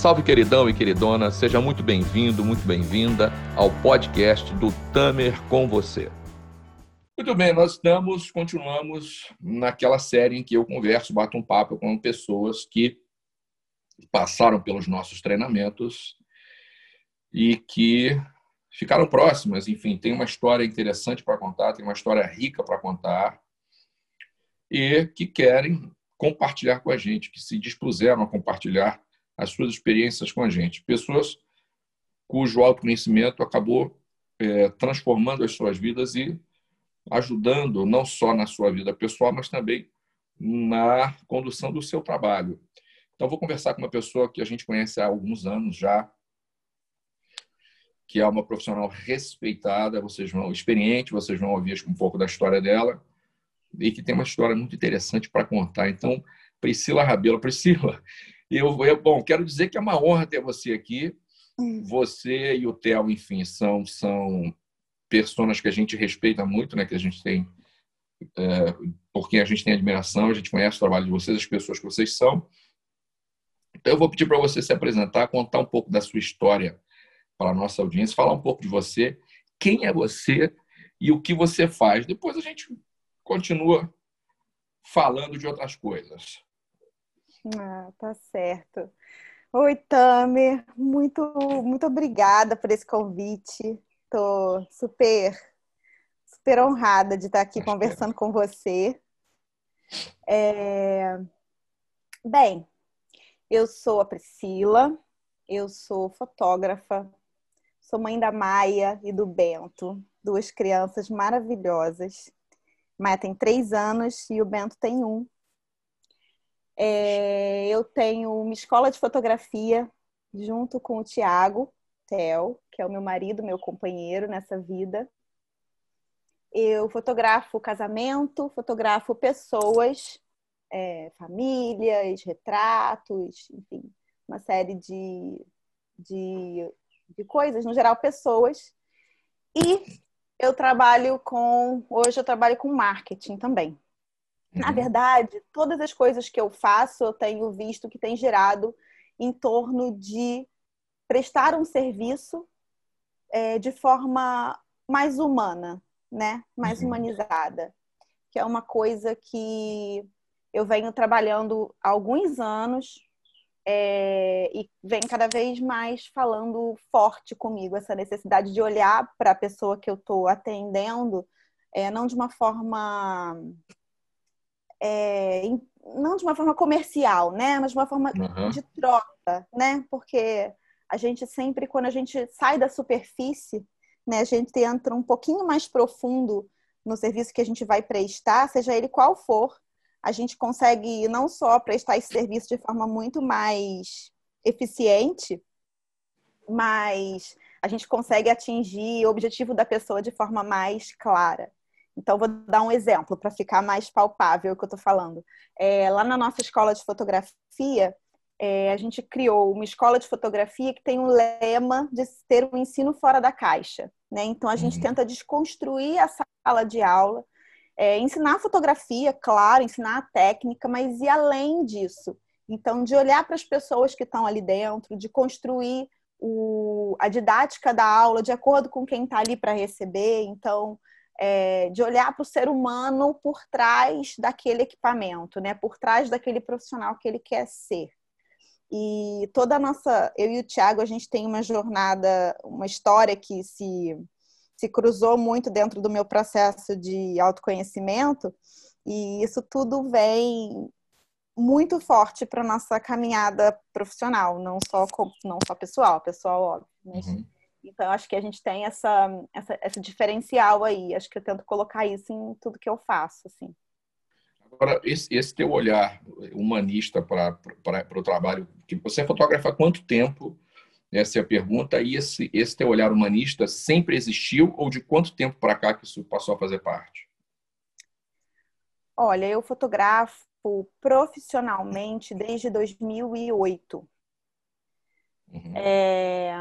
Salve, queridão e queridona, seja muito bem-vindo, muito bem-vinda ao podcast do Tamer com você. Muito bem, nós estamos, continuamos naquela série em que eu converso, bato um papo com pessoas que passaram pelos nossos treinamentos e que ficaram próximas, enfim, tem uma história interessante para contar, tem uma história rica para contar e que querem compartilhar com a gente, que se dispuseram a compartilhar as suas experiências com a gente. Pessoas cujo autoconhecimento acabou é, transformando as suas vidas e ajudando não só na sua vida pessoal, mas também na condução do seu trabalho. Então, vou conversar com uma pessoa que a gente conhece há alguns anos já, que é uma profissional respeitada, vocês vão experiente, vocês vão ouvir um pouco da história dela e que tem uma história muito interessante para contar. Então, Priscila Rabelo, Priscila, eu, eu, bom, quero dizer que é uma honra ter você aqui. Hum. Você e o Theo, enfim, são são pessoas que a gente respeita muito, né? Que a gente tem é, por quem a gente tem admiração, a gente conhece o trabalho de vocês, as pessoas que vocês são. Então, eu vou pedir para você se apresentar, contar um pouco da sua história para a nossa audiência, falar um pouco de você, quem é você e o que você faz. Depois a gente continua falando de outras coisas. Ah, tá certo. Oi, Tamer, muito, muito obrigada por esse convite. Tô super, super honrada de estar aqui conversando com você. É... Bem, eu sou a Priscila, eu sou fotógrafa, sou mãe da Maia e do Bento, duas crianças maravilhosas. Maia tem três anos e o Bento tem um. É, eu tenho uma escola de fotografia junto com o Tiago Tel, que é o meu marido, meu companheiro nessa vida. Eu fotografo casamento, fotografo pessoas, é, famílias, retratos, enfim, uma série de, de, de coisas, no geral, pessoas. E eu trabalho com. Hoje eu trabalho com marketing também. Na uhum. verdade, todas as coisas que eu faço, eu tenho visto que tem gerado em torno de prestar um serviço é, de forma mais humana, né? Mais uhum. humanizada. Que é uma coisa que eu venho trabalhando há alguns anos é, e vem cada vez mais falando forte comigo essa necessidade de olhar para a pessoa que eu estou atendendo, é, não de uma forma é, não de uma forma comercial, né? Mas de uma forma uhum. de troca, né? Porque a gente sempre, quando a gente sai da superfície, né? A gente entra um pouquinho mais profundo no serviço que a gente vai prestar, seja ele qual for, a gente consegue não só prestar esse serviço de forma muito mais eficiente, mas a gente consegue atingir o objetivo da pessoa de forma mais clara. Então, vou dar um exemplo para ficar mais palpável o que eu estou falando. É, lá na nossa escola de fotografia, é, a gente criou uma escola de fotografia que tem um lema de ter um ensino fora da caixa. Né? Então, a gente uhum. tenta desconstruir a sala de aula, é, ensinar fotografia, claro, ensinar a técnica, mas e além disso? Então, de olhar para as pessoas que estão ali dentro, de construir o, a didática da aula de acordo com quem está ali para receber. Então, é, de olhar para o ser humano por trás daquele equipamento, né? Por trás daquele profissional que ele quer ser. E toda a nossa, eu e o Thiago, a gente tem uma jornada, uma história que se, se cruzou muito dentro do meu processo de autoconhecimento, e isso tudo vem muito forte para nossa caminhada profissional, não só não só pessoal, pessoal óbvio, mas uhum. Então, acho que a gente tem essa, essa, essa diferencial aí. Acho que eu tento colocar isso em tudo que eu faço, assim. Agora, esse, esse teu olhar humanista para o trabalho, que você fotografa há quanto tempo? Essa é a pergunta. E esse, esse teu olhar humanista sempre existiu ou de quanto tempo para cá que isso passou a fazer parte? Olha, eu fotografo profissionalmente desde 2008. Uhum. É,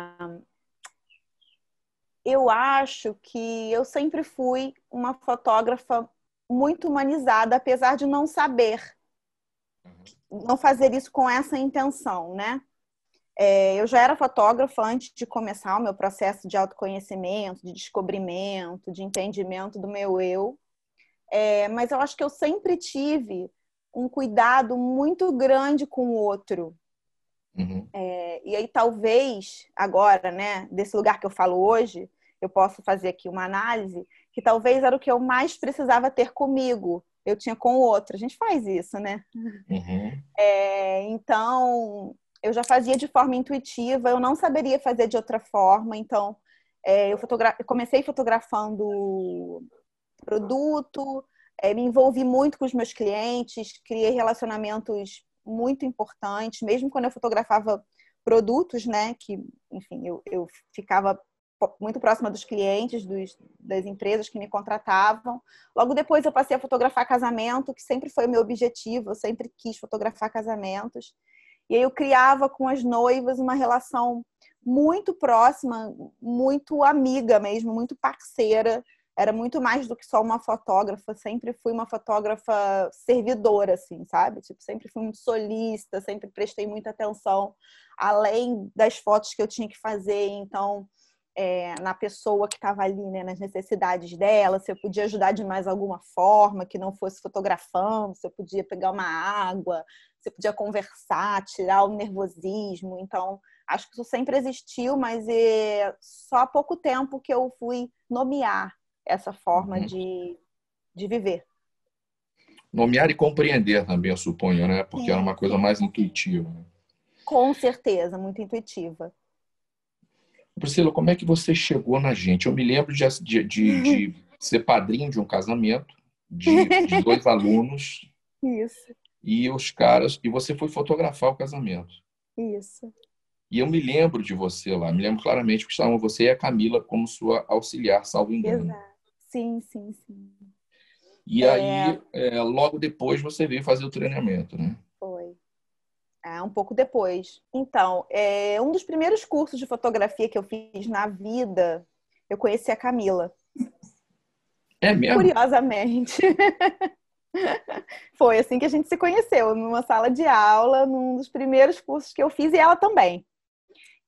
eu acho que eu sempre fui uma fotógrafa muito humanizada, apesar de não saber, não fazer isso com essa intenção, né? É, eu já era fotógrafa antes de começar o meu processo de autoconhecimento, de descobrimento, de entendimento do meu eu. É, mas eu acho que eu sempre tive um cuidado muito grande com o outro. Uhum. É, e aí, talvez, agora, né, desse lugar que eu falo hoje, eu posso fazer aqui uma análise, que talvez era o que eu mais precisava ter comigo, eu tinha com o outro. A gente faz isso, né? Uhum. É, então, eu já fazia de forma intuitiva, eu não saberia fazer de outra forma. Então, é, eu, fotogra comecei fotografando produto, é, me envolvi muito com os meus clientes, criei relacionamentos muito importantes, mesmo quando eu fotografava produtos, né? Que, enfim, eu, eu ficava muito próxima dos clientes, dos, das empresas que me contratavam. Logo depois eu passei a fotografar casamento, que sempre foi o meu objetivo, eu sempre quis fotografar casamentos. E aí eu criava com as noivas uma relação muito próxima, muito amiga mesmo, muito parceira. Era muito mais do que só uma fotógrafa, sempre fui uma fotógrafa servidora, assim, sabe? Tipo, sempre fui muito solista, sempre prestei muita atenção, além das fotos que eu tinha que fazer. Então, é, na pessoa que estava ali, né, nas necessidades dela, se eu podia ajudar de mais alguma forma, que não fosse fotografando, se eu podia pegar uma água, você podia conversar, tirar o nervosismo. Então, acho que isso sempre existiu, mas é só há pouco tempo que eu fui nomear essa forma uhum. de, de viver. Nomear e compreender também, eu suponho, né? Porque Sim. era uma coisa mais intuitiva. Né? Com certeza, muito intuitiva. Priscila, como é que você chegou na gente? Eu me lembro de, de, de, de ser padrinho de um casamento de, de dois alunos. Isso e os caras e você foi fotografar o casamento. Isso. E eu me lembro de você lá, me lembro claramente que estavam você e a Camila como sua auxiliar, salvo engano. Exato. Sim, sim, sim. E é... aí, é, logo depois você veio fazer o treinamento, né? É, um pouco depois. Então, é, um dos primeiros cursos de fotografia que eu fiz na vida, eu conheci a Camila. É mesmo? Curiosamente. Foi assim que a gente se conheceu, numa sala de aula, num dos primeiros cursos que eu fiz, e ela também.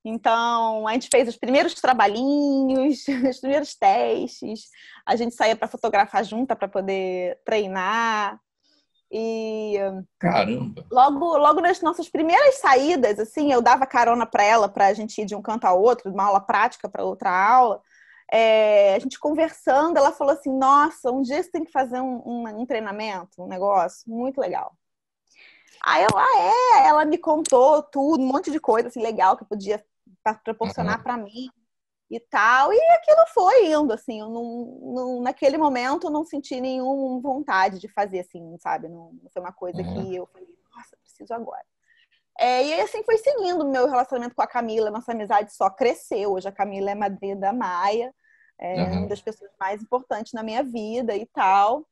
Então, a gente fez os primeiros trabalhinhos, os primeiros testes, a gente saía para fotografar junta para poder treinar. E caramba. Logo, logo nas nossas primeiras saídas, assim, eu dava carona para ela para a gente ir de um canto ao outro, de uma aula prática para outra aula é, a gente conversando, ela falou assim: Nossa, um dia você tem que fazer um, um, um treinamento, um negócio muito legal. Aí eu, ah, é, ela me contou tudo, um monte de coisa assim, legal que podia proporcionar uhum. para mim e tal. E aquilo foi indo, assim, eu não, não, naquele momento eu não senti nenhuma vontade de fazer assim, sabe? Não, não foi uma coisa uhum. que eu falei, nossa, preciso agora. É, e assim foi seguindo o meu relacionamento com a Camila, nossa amizade só cresceu. Hoje a Camila é madrinha da Maia é uhum. uma das pessoas mais importantes na minha vida e tal.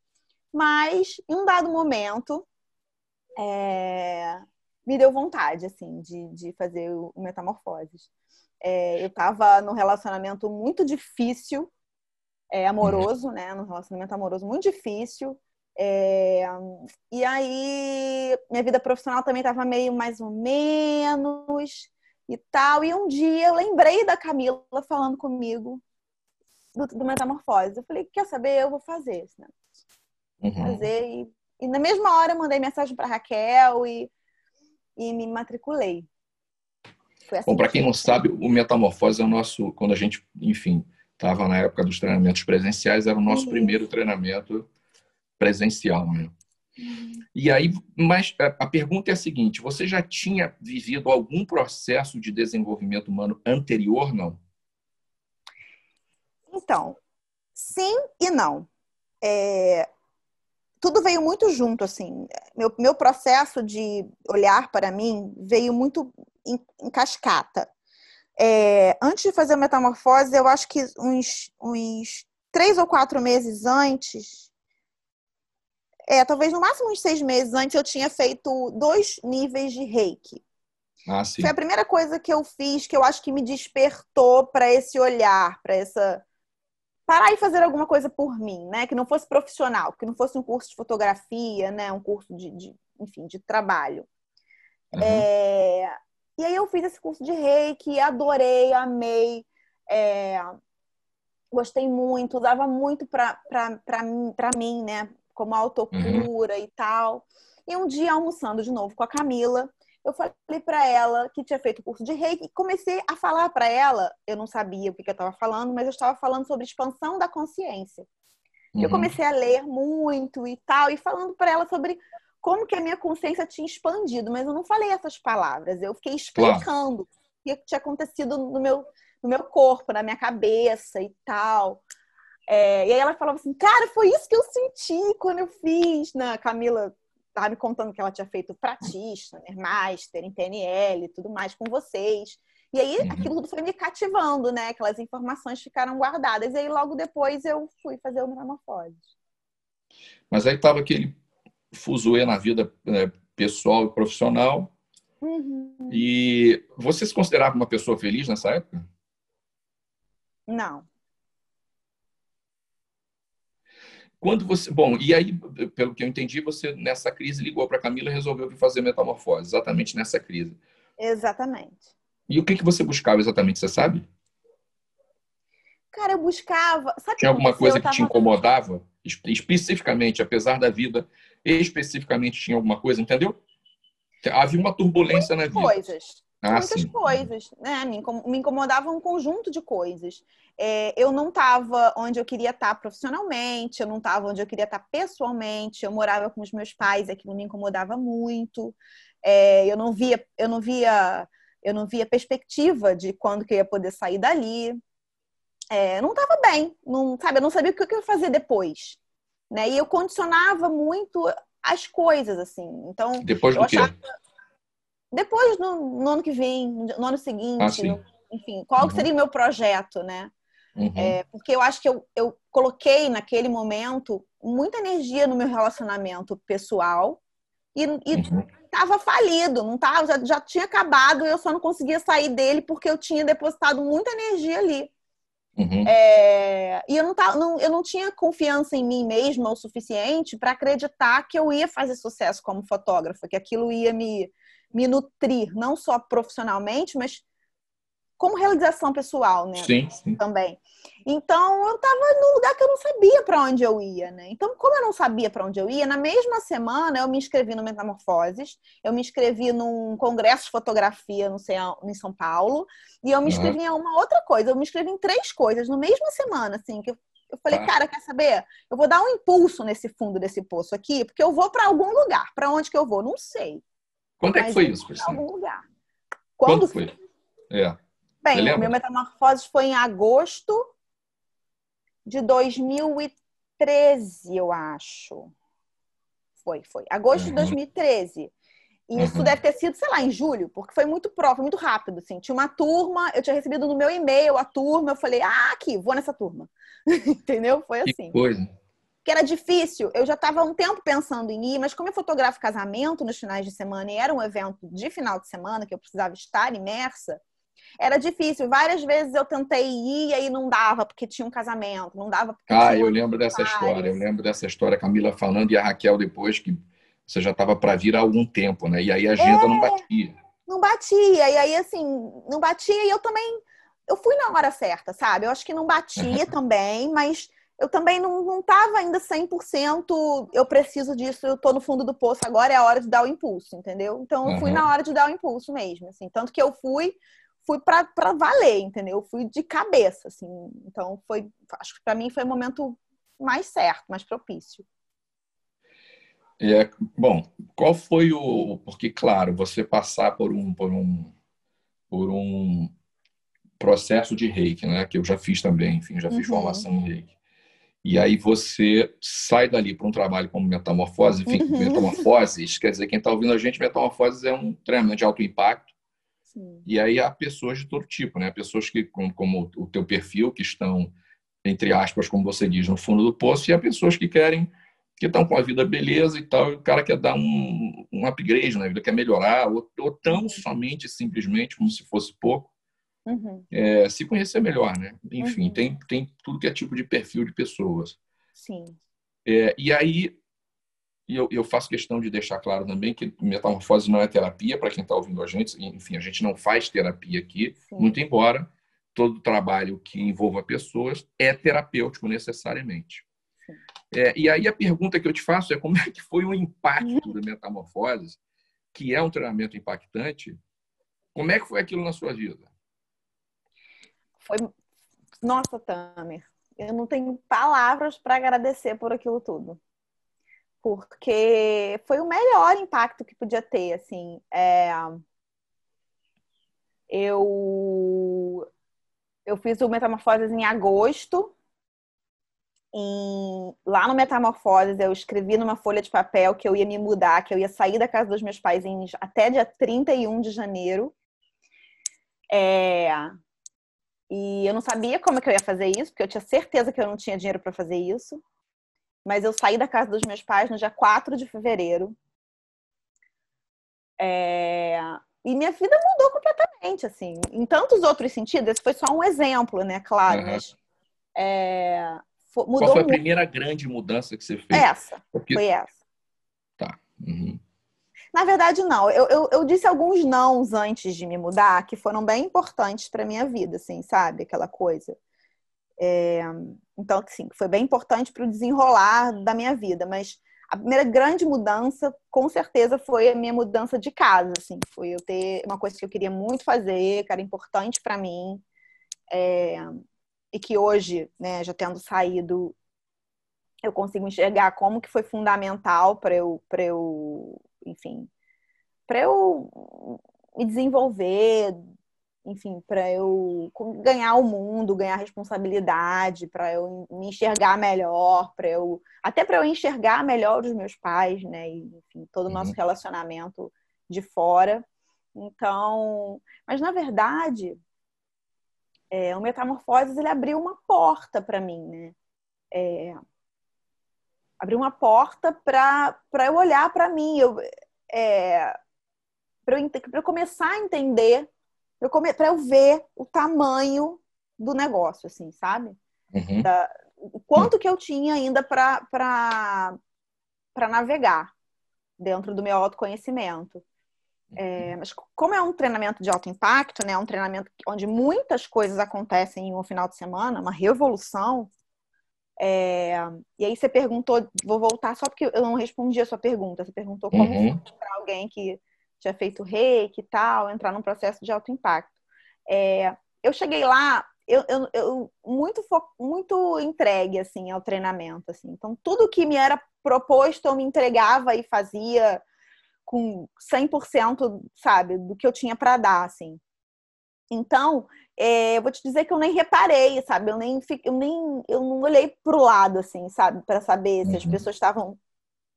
Mas, em um dado momento, é, me deu vontade, assim, de, de fazer o, o Metamorfoses. É, eu estava num relacionamento muito difícil, é, amoroso, né? Num relacionamento amoroso muito difícil. É, e aí, minha vida profissional também estava meio mais ou menos e tal. E um dia eu lembrei da Camila falando comigo do, do Metamorfose. Eu falei, quer saber? Eu vou fazer esse negócio. Uhum. Fazer e, e, na mesma hora eu mandei mensagem para Raquel e, e me matriculei. Assim Bom, para quem não sabe, o Metamorfose é o nosso, quando a gente, enfim, estava na época dos treinamentos presenciais, era o nosso uhum. primeiro treinamento presencial, né? Uhum. E aí, mas a pergunta é a seguinte: você já tinha vivido algum processo de desenvolvimento humano anterior, não? Então, sim e não. É, tudo veio muito junto, assim. Meu, meu processo de olhar para mim veio muito em, em cascata. É, antes de fazer a metamorfose, eu acho que uns, uns três ou quatro meses antes, é, talvez no máximo uns seis meses antes, eu tinha feito dois níveis de reiki. Ah, Foi a primeira coisa que eu fiz que eu acho que me despertou para esse olhar, para essa parar e fazer alguma coisa por mim, né? Que não fosse profissional, que não fosse um curso de fotografia, né? Um curso de, de enfim, de trabalho. Uhum. É... E aí eu fiz esse curso de reiki, adorei, amei, é, gostei muito, usava muito para mim, né? Como autocura uhum. e tal. E um dia, almoçando de novo com a Camila, eu falei para ela que tinha feito o curso de reiki e comecei a falar para ela. Eu não sabia o que, que eu estava falando, mas eu estava falando sobre expansão da consciência. Uhum. Eu comecei a ler muito e tal, e falando para ela sobre como que a minha consciência tinha expandido, mas eu não falei essas palavras, eu fiquei explicando claro. o que tinha acontecido no meu, no meu corpo, na minha cabeça e tal. É, e aí ela falava assim, cara, foi isso que eu senti quando eu fiz. Na Camila estava me contando que ela tinha feito pratista, né, master em PNL e tudo mais com vocês. E aí uhum. aquilo tudo foi me cativando, né? Aquelas informações ficaram guardadas. E aí logo depois eu fui fazer o metamorfose. Mas aí estava aquele fuzuê na vida né, pessoal e profissional. Uhum. E você se considerava uma pessoa feliz nessa época? Não. Quando você, bom, e aí, pelo que eu entendi, você nessa crise ligou para Camila e resolveu fazer metamorfose, exatamente nessa crise. Exatamente. E o que que você buscava exatamente, você sabe? Cara, eu buscava. Sabe Tinha alguma coisa que tava... te incomodava? Especificamente, apesar da vida, especificamente tinha alguma coisa, entendeu? Havia uma turbulência Muitas na vida. Coisas. Ah, muitas sim. coisas, né? Me incomodava um conjunto de coisas. É, eu não estava onde eu queria estar profissionalmente, eu não estava onde eu queria estar pessoalmente. Eu morava com os meus pais, aquilo me incomodava muito. É, eu não via, eu não via, eu não via perspectiva de quando que eu ia poder sair dali. É, não estava bem, não sabe? Eu não sabia o que eu ia fazer depois, né? E eu condicionava muito as coisas assim. Então depois do achava... quê? Depois, no, no, ano que vem, no ano seguinte, ah, no, enfim, qual uhum. seria o meu projeto, né? Uhum. É, porque eu acho que eu, eu coloquei naquele momento muita energia no meu relacionamento pessoal e, estava uhum. falido, não tava, já, já tinha acabado, eu só não conseguia sair dele porque eu tinha depositado muita energia ali. Uhum. É, e eu não, tava, não, eu não tinha confiança em mim mesma o suficiente para acreditar que eu ia fazer sucesso como fotógrafa, que aquilo ia me, me nutrir, não só profissionalmente, mas como realização pessoal, né? Sim, sim. Também. Então, eu estava num lugar que eu não sabia para onde eu ia, né? Então, como eu não sabia para onde eu ia, na mesma semana eu me inscrevi no Metamorfoses, eu me inscrevi num congresso de fotografia no, em São Paulo, e eu me inscrevi uhum. em uma outra coisa. Eu me inscrevi em três coisas, na mesma semana, assim, que eu, eu falei, ah. cara, quer saber? Eu vou dar um impulso nesse fundo desse poço aqui, porque eu vou para algum lugar. Para onde que eu vou? Não sei. Quando é que foi isso, Priscila? algum lugar. Quando, Quando foi? É. Bem, o meu Metamorfose foi em agosto de 2013, eu acho. Foi, foi. Agosto uhum. de 2013. E isso uhum. deve ter sido, sei lá, em julho, porque foi muito próximo, muito rápido, assim. Tinha uma turma, eu tinha recebido no meu e-mail a turma, eu falei, ah, aqui, vou nessa turma. Entendeu? Foi assim. Que coisa que era difícil. Eu já estava um tempo pensando em ir, mas como eu fotografo casamento nos finais de semana e era um evento de final de semana que eu precisava estar imersa, era difícil. Várias vezes eu tentei ir e aí não dava porque tinha um casamento, não dava porque Ah, eu lembro dessa história. Eu lembro dessa história, Camila falando e a Raquel depois que você já estava para vir há algum tempo, né? E aí a agenda é, não batia. Não batia. E aí assim, não batia e eu também eu fui na hora certa, sabe? Eu acho que não batia também, mas eu também não estava ainda 100%, eu preciso disso, eu estou no fundo do poço, agora é a hora de dar o impulso, entendeu? Então, eu fui uhum. na hora de dar o impulso mesmo, assim. Tanto que eu fui, fui para valer, entendeu? Eu fui de cabeça, assim. Então, foi, acho que para mim foi o momento mais certo, mais propício. É, bom, qual foi o... Porque, claro, você passar por um, por um, por um processo de reiki, né? Que eu já fiz também, enfim, já fiz uhum. formação em reiki e aí você sai dali para um trabalho como metamorfose, enfim, uhum. metamorfoses, quer dizer, quem está ouvindo a gente, metamorfoses é um treinamento de alto impacto. Sim. E aí há pessoas de todo tipo, né? Pessoas que, como, como o teu perfil, que estão, entre aspas, como você diz, no fundo do poço, e há pessoas que querem, que estão com a vida beleza e tal, e o cara quer dar um, um upgrade na vida, quer melhorar, ou, ou tão uhum. somente, simplesmente, como se fosse pouco, Uhum. É, se conhecer melhor, né? Enfim, uhum. tem, tem tudo que é tipo de perfil de pessoas. Sim. É, e aí, e eu, eu, faço questão de deixar claro também que metamorfose não é terapia para quem está ouvindo a gente. Enfim, a gente não faz terapia aqui, Sim. muito embora todo trabalho que envolva pessoas é terapêutico necessariamente. É, e aí a pergunta que eu te faço é como é que foi o impacto da metamorfose, que é um treinamento impactante, como é que foi aquilo na sua vida? Foi, nossa, Tamer, eu não tenho palavras para agradecer por aquilo tudo porque foi o melhor impacto que podia ter, assim. É... Eu eu fiz o Metamorfoses em agosto. Lá no Metamorfoses, eu escrevi numa folha de papel que eu ia me mudar, que eu ia sair da casa dos meus pais em... até dia 31 de janeiro. É... E eu não sabia como é que eu ia fazer isso, porque eu tinha certeza que eu não tinha dinheiro para fazer isso. Mas eu saí da casa dos meus pais no dia 4 de fevereiro. É... E minha vida mudou completamente, assim, em tantos outros sentidos. Esse foi só um exemplo, né? Claro, uhum. mas é... mudou Qual foi a muito. primeira grande mudança que você fez? Essa, Porque... foi essa. Tá. Uhum. Na verdade, não. Eu, eu, eu, disse alguns nãos antes de me mudar que foram bem importantes para minha vida, assim, sabe? Aquela coisa. É, então, sim, foi bem importante para o desenrolar da minha vida. Mas a primeira grande mudança, com certeza, foi a minha mudança de casa. Assim, foi eu ter uma coisa que eu queria muito fazer, que era importante para mim, é, e que hoje, né, já tendo saído, eu consigo enxergar como que foi fundamental para eu, para eu, enfim, para eu me desenvolver enfim, para eu ganhar o mundo, ganhar responsabilidade, para eu me enxergar melhor, para eu até para eu enxergar melhor os meus pais, né? E, enfim, todo o nosso uhum. relacionamento de fora. Então, mas na verdade, é, o Metamorfoses ele abriu uma porta para mim, né? É, abriu uma porta para eu olhar para mim, eu, é, para eu, eu começar a entender para eu ver o tamanho do negócio, assim, sabe? Uhum. Da, o quanto que eu tinha ainda para navegar dentro do meu autoconhecimento. É, mas como é um treinamento de alto impacto, né, um treinamento onde muitas coisas acontecem em um final de semana, uma revolução. É, e aí você perguntou, vou voltar só porque eu não respondi a sua pergunta. Você perguntou como uhum. para alguém que tinha feito reiki e tal, entrar num processo de alto impacto. É, eu cheguei lá, eu, eu, eu, muito, muito entregue assim ao treinamento, assim. Então tudo que me era proposto eu me entregava e fazia com 100%, sabe, do que eu tinha para dar, assim. Então, é, eu vou te dizer que eu nem reparei, sabe? Eu nem, eu nem eu não olhei pro lado, assim, sabe? Para saber se as uhum. pessoas estavam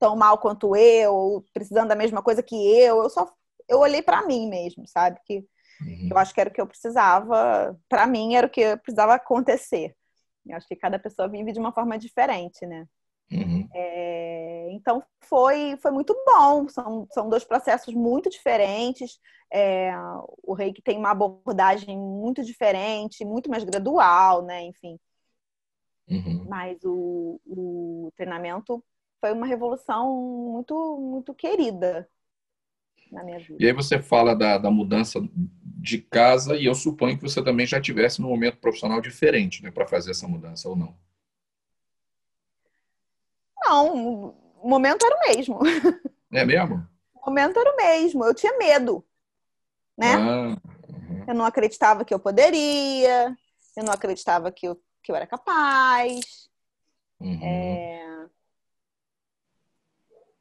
tão mal quanto eu, precisando da mesma coisa que eu. Eu só eu olhei para mim mesmo, sabe? Que uhum. eu acho que era o que eu precisava, para mim era o que precisava acontecer. Eu acho que cada pessoa vive de uma forma diferente, né? Uhum. É, então foi, foi muito bom. São, são dois processos muito diferentes. É, o reiki tem uma abordagem muito diferente, muito mais gradual, né? Enfim. Uhum. Mas o, o treinamento foi uma revolução muito, muito querida na minha vida. E aí você fala da, da mudança de casa e eu suponho que você também já tivesse num momento profissional diferente, né, para fazer essa mudança ou não? Não, o momento era o mesmo. É mesmo? O momento era o mesmo. Eu tinha medo, né? Ah, uhum. Eu não acreditava que eu poderia, eu não acreditava que eu, que eu era capaz. Uhum. É...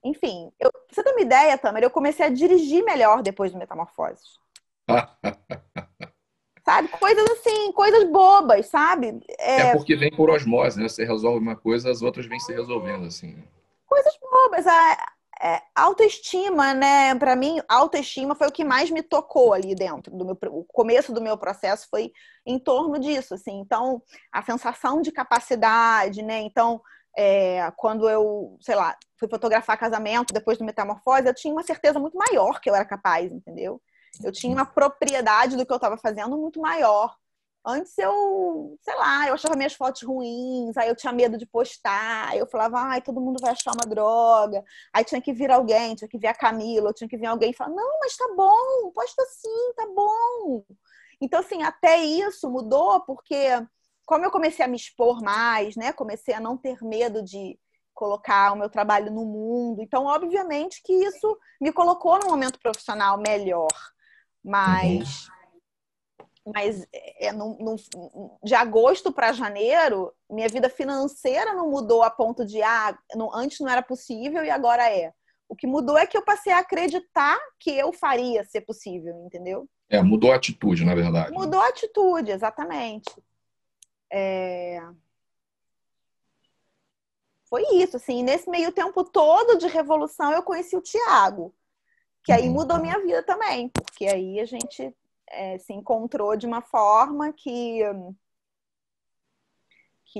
Enfim, eu, pra você ter uma ideia, Tamer, eu comecei a dirigir melhor depois do Metamorfoses. sabe? Coisas assim, coisas bobas, sabe? É... é, porque vem por osmose, né? Você resolve uma coisa, as outras vêm se resolvendo, assim. Coisas bobas. A, é, autoestima, né? Para mim, autoestima foi o que mais me tocou ali dentro do meu, o começo do meu processo foi em torno disso, assim. Então, a sensação de capacidade, né? Então, é, quando eu, sei lá, fui fotografar casamento depois do Metamorfose, eu tinha uma certeza muito maior que eu era capaz, entendeu? Eu tinha uma propriedade do que eu estava fazendo muito maior. Antes eu, sei lá, eu achava minhas fotos ruins, aí eu tinha medo de postar, aí eu falava, ai, todo mundo vai achar uma droga. Aí tinha que vir alguém, tinha que vir a Camila, tinha que vir alguém e falar, não, mas tá bom, posta sim, tá bom. Então, assim, até isso mudou, porque como eu comecei a me expor mais, né? Comecei a não ter medo de colocar o meu trabalho no mundo. Então, obviamente que isso me colocou num momento profissional melhor. Mas uhum mas é, no, no, de agosto para janeiro, minha vida financeira não mudou a ponto de ah, no, antes não era possível e agora é. O que mudou é que eu passei a acreditar que eu faria ser possível, entendeu? É, mudou a atitude, na verdade. Mudou a atitude, exatamente. É... Foi isso, assim, nesse meio tempo todo de revolução eu conheci o Tiago, que aí uhum. mudou minha vida também, porque aí a gente é, se encontrou de uma forma que que,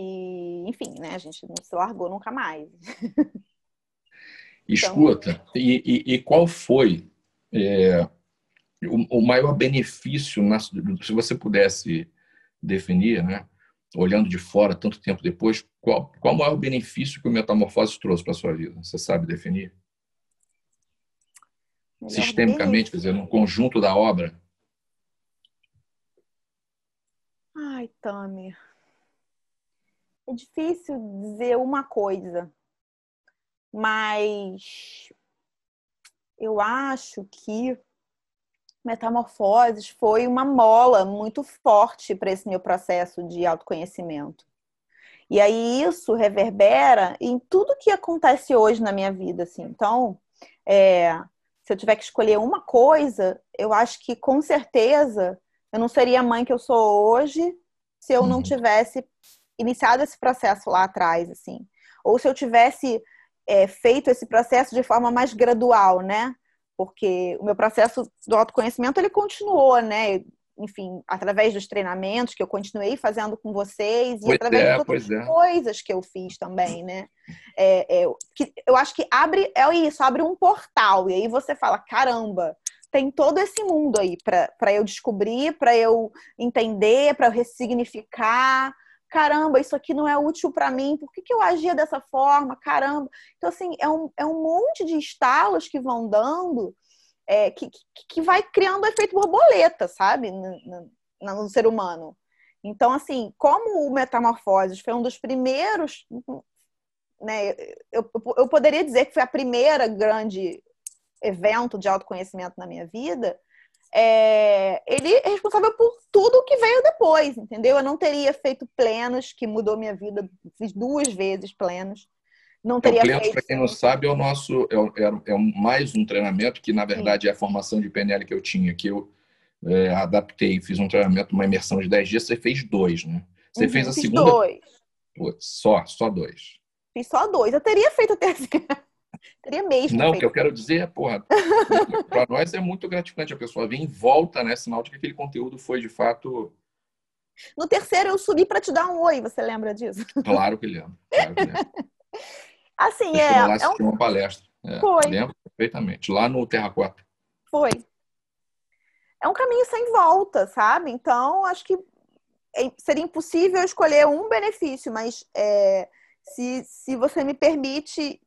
enfim, né, a gente não se largou nunca mais. Escuta, então... e, e, e, qual foi é, o, o, maior benefício, na, se você pudesse definir, né, olhando de fora tanto tempo depois, qual, qual o maior benefício que o Metamorfose trouxe para a sua vida? Você sabe definir? Melhor Sistemicamente, benefício. quer dizer, no conjunto da obra? Ai, Tami. É difícil dizer uma coisa, mas eu acho que Metamorfoses foi uma mola muito forte para esse meu processo de autoconhecimento. E aí isso reverbera em tudo que acontece hoje na minha vida, assim. Então, é, se eu tiver que escolher uma coisa, eu acho que com certeza eu não seria a mãe que eu sou hoje se eu não uhum. tivesse iniciado esse processo lá atrás, assim. Ou se eu tivesse é, feito esse processo de forma mais gradual, né? Porque o meu processo do autoconhecimento, ele continuou, né? Enfim, através dos treinamentos que eu continuei fazendo com vocês e pois através é, de outras é. coisas que eu fiz também, né? É, é, que eu acho que abre, é isso, abre um portal. E aí você fala, caramba, tem todo esse mundo aí para eu descobrir, para eu entender, para eu ressignificar. Caramba, isso aqui não é útil para mim, por que, que eu agia dessa forma? Caramba. Então, assim, é um, é um monte de estalos que vão dando, é, que, que, que, vai criando efeito borboleta, sabe, no, no, no ser humano. Então, assim, como o Metamorfoses foi um dos primeiros né, eu, eu, poderia dizer que foi a primeira grande evento de autoconhecimento na minha vida, é, ele é responsável por tudo que veio depois, entendeu? Eu não teria feito plenos, que mudou minha vida, fiz duas vezes plenos. Não teria é, plenos, feito... para quem não sabe, é o nosso é, é, é, mais um treinamento que na verdade Sim. é a formação de PNL que eu tinha, que eu é, adaptei, fiz um treinamento, uma imersão de 10 dias, você fez dois, né? Você uhum, fez a segunda. Dois. Pô, só, só dois. Fiz só dois. Eu teria feito a terceira. Teria mesmo. Não, o que eu quero dizer é, porra, para nós é muito gratificante a pessoa vir em volta, né? Sinal de que aquele conteúdo foi de fato. No terceiro eu subi para te dar um oi, você lembra disso? Claro que lembro. Claro que lembro. assim, é. Lá é um... uma palestra. É, foi. Lembro perfeitamente, lá no Terra 4. Foi. É um caminho sem volta, sabe? Então, acho que é, seria impossível escolher um benefício, mas é, se, se você me permite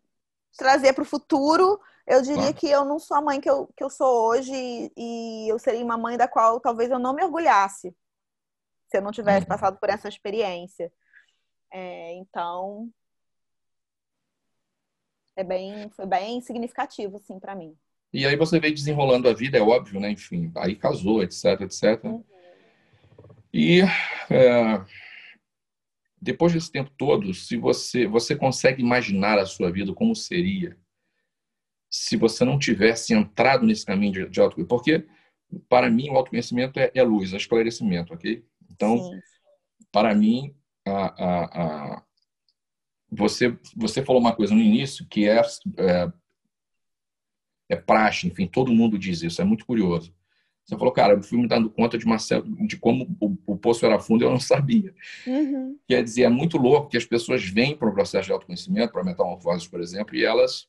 trazer para o futuro, eu diria claro. que eu não sou a mãe que eu, que eu sou hoje e eu seria uma mãe da qual talvez eu não me orgulhasse se eu não tivesse uhum. passado por essa experiência. É, então, é bem, foi bem significativo, assim, para mim. E aí você veio desenrolando a vida, é óbvio, né? Enfim, aí casou, etc, etc. Uhum. E é, depois desse tempo todo, se você você consegue imaginar a sua vida como seria se você não tivesse entrado nesse caminho de, de autoconhecimento? Porque para mim o autoconhecimento é, é luz, é esclarecimento, ok? Então, Sim. para mim, a, a, a, você você falou uma coisa no início que é, é é praxe, enfim, todo mundo diz isso, é muito curioso. Você falou, cara, eu fui me dando conta de, uma, de como o, o poço era fundo e eu não sabia. Uhum. Quer dizer, é muito louco que as pessoas vêm para o processo de autoconhecimento, para metamorfose, por exemplo, e elas.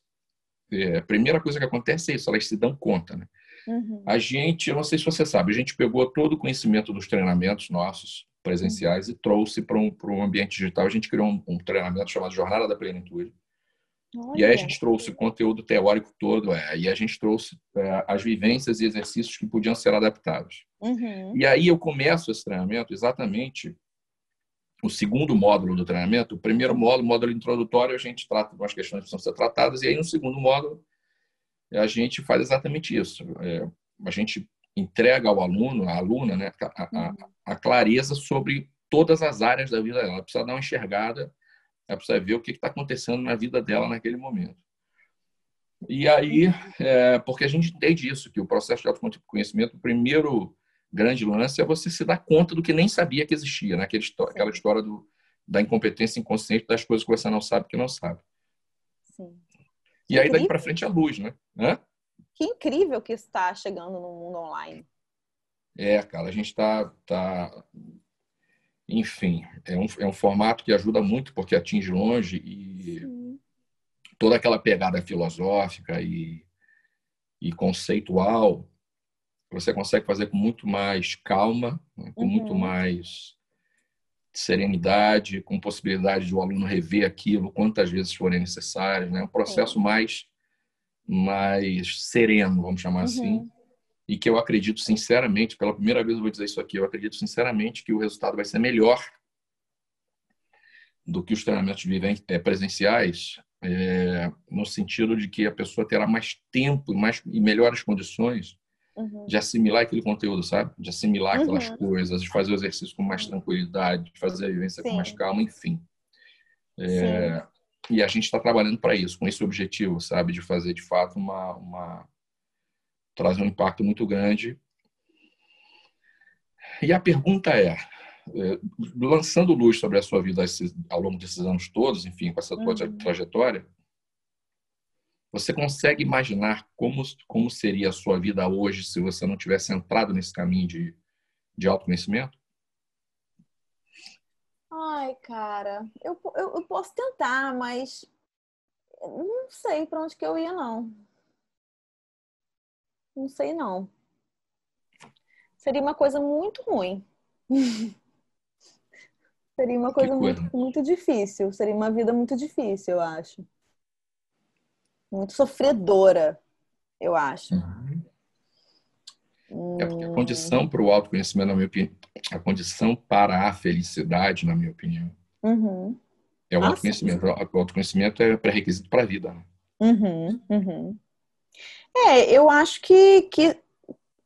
É, a primeira coisa que acontece é isso, elas se dão conta. Né? Uhum. A gente, eu não sei se você sabe, a gente pegou todo o conhecimento dos treinamentos nossos, presenciais, e trouxe para um, um ambiente digital. A gente criou um, um treinamento chamado Jornada da Plenitude. Olha. E aí a gente trouxe o conteúdo teórico todo, é, e a gente trouxe é, as vivências e exercícios que podiam ser adaptados. Uhum. E aí eu começo esse treinamento exatamente o segundo módulo do treinamento. O primeiro módulo, módulo introdutório, a gente trata de umas questões que precisam ser tratadas, e aí no segundo módulo a gente faz exatamente isso. É, a gente entrega ao aluno, à aluna, né, a, a, a, clareza sobre todas as áreas da vida dela. Ela precisa dar uma enxergada, ela precisa ver o que está acontecendo na vida dela naquele momento. E aí, é, porque a gente entende isso, que o processo de autoconhecimento, o primeiro grande lance é você se dar conta do que nem sabia que existia, né? aquela história do, da incompetência inconsciente das coisas que você não sabe que não sabe. Sim. E aí, daqui para frente, a luz, né? Hã? Que incrível que está chegando no mundo online. É, cara, a gente está. Tá... Enfim, é um, é um formato que ajuda muito porque atinge longe e Sim. toda aquela pegada filosófica e, e conceitual você consegue fazer com muito mais calma, né? com uhum. muito mais serenidade, com possibilidade de o aluno rever aquilo quantas vezes forem necessárias, né? Um processo mais mais sereno, vamos chamar uhum. assim, e que eu acredito sinceramente, pela primeira vez eu vou dizer isso aqui, eu acredito sinceramente que o resultado vai ser melhor do que os treinamentos é, presenciais, é, no sentido de que a pessoa terá mais tempo e, mais, e melhores condições uhum. de assimilar aquele conteúdo, sabe? De assimilar aquelas uhum. coisas, de fazer o exercício com mais tranquilidade, de fazer a vivência Sim. com mais calma, enfim. É, e a gente está trabalhando para isso, com esse objetivo, sabe? De fazer, de fato, uma, uma... trazer um impacto muito grande. E a pergunta é, é lançando luz sobre a sua vida ao longo desses anos todos, enfim, com essa tua uhum. trajetória, você consegue imaginar como, como seria a sua vida hoje se você não tivesse entrado nesse caminho de, de autoconhecimento? Ai, cara, eu, eu, eu posso tentar, mas não sei para onde que eu ia, não. Não sei, não. Seria uma coisa muito ruim. Seria uma coisa, coisa, muito, muito difícil. Seria uma vida muito difícil, eu acho muito sofredora, eu acho. Uhum. É porque a condição para o autoconhecimento, na minha opinião, a condição para a felicidade, na minha opinião, uhum. é o ah, autoconhecimento. O autoconhecimento é pré-requisito para a vida. Né? Uhum, uhum. É, eu acho que, que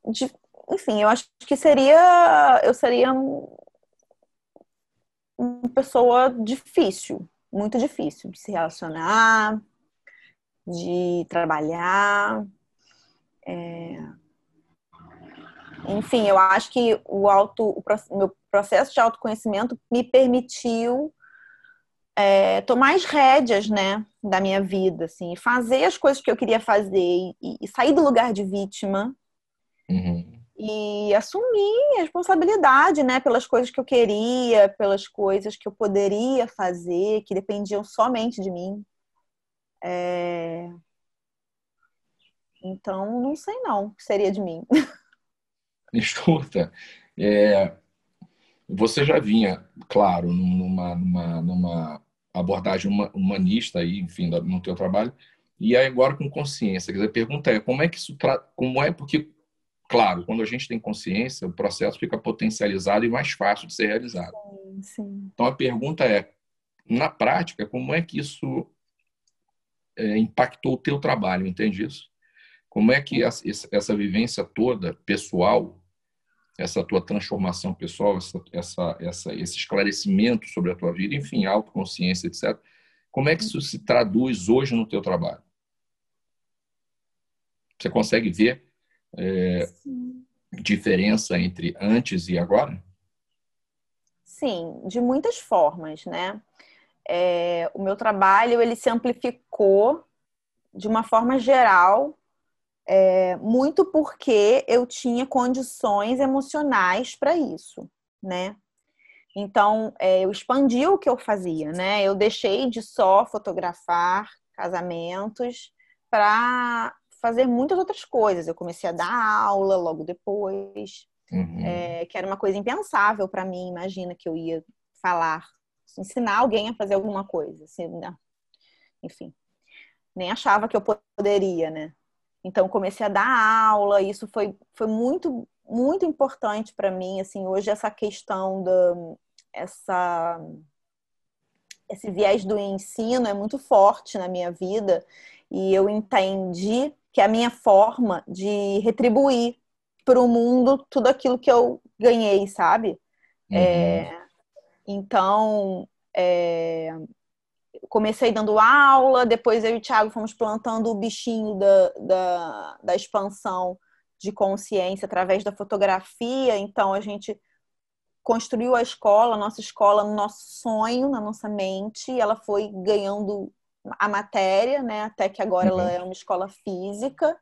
de, enfim, eu acho que seria, eu seria uma pessoa difícil, muito difícil de se relacionar, de trabalhar. É... Enfim, eu acho que o, auto, o meu processo de autoconhecimento me permitiu é, tomar as rédeas, né, da minha vida, assim, fazer as coisas que eu queria fazer e, e sair do lugar de vítima uhum. e assumir a responsabilidade, né, pelas coisas que eu queria, pelas coisas que eu poderia fazer, que dependiam somente de mim. É... Então, não sei não o que seria de mim. Escuta, é, você já vinha, claro, numa, numa, numa abordagem humanista aí, enfim, no teu trabalho, e aí agora com consciência. Quer dizer, a pergunta é como é que isso tra... como é porque claro, quando a gente tem consciência, o processo fica potencializado e mais fácil de ser realizado. Sim, sim. Então a pergunta é, na prática, como é que isso é, impactou o teu trabalho, entende isso? Como é que essa, essa vivência toda pessoal, essa tua transformação pessoal, essa, essa, essa, esse esclarecimento sobre a tua vida, enfim, autoconsciência, etc. Como é que isso se traduz hoje no teu trabalho? Você consegue ver é, diferença entre antes e agora? Sim, de muitas formas, né? é, o meu trabalho ele se amplificou de uma forma geral, é, muito porque eu tinha condições emocionais para isso, né? Então, é, eu expandi o que eu fazia, né? Eu deixei de só fotografar casamentos para fazer muitas outras coisas. Eu comecei a dar aula logo depois. uhum. é, que era uma coisa impensável para mim. Imagina que eu ia falar, ensinar alguém a fazer alguma coisa. Assim, né? Enfim, nem achava que eu poderia, né? Então comecei a dar aula, e isso foi, foi muito muito importante para mim, assim, hoje essa questão da essa esse viés do ensino é muito forte na minha vida e eu entendi que é a minha forma de retribuir para o mundo tudo aquilo que eu ganhei, sabe? Uhum. É, então, é, comecei dando aula, depois eu e o Thiago fomos plantando o bichinho da, da, da expansão de consciência através da fotografia. Então, a gente construiu a escola, a nossa escola, no nosso sonho, na nossa mente. Ela foi ganhando a matéria, né? Até que agora uhum. ela é uma escola física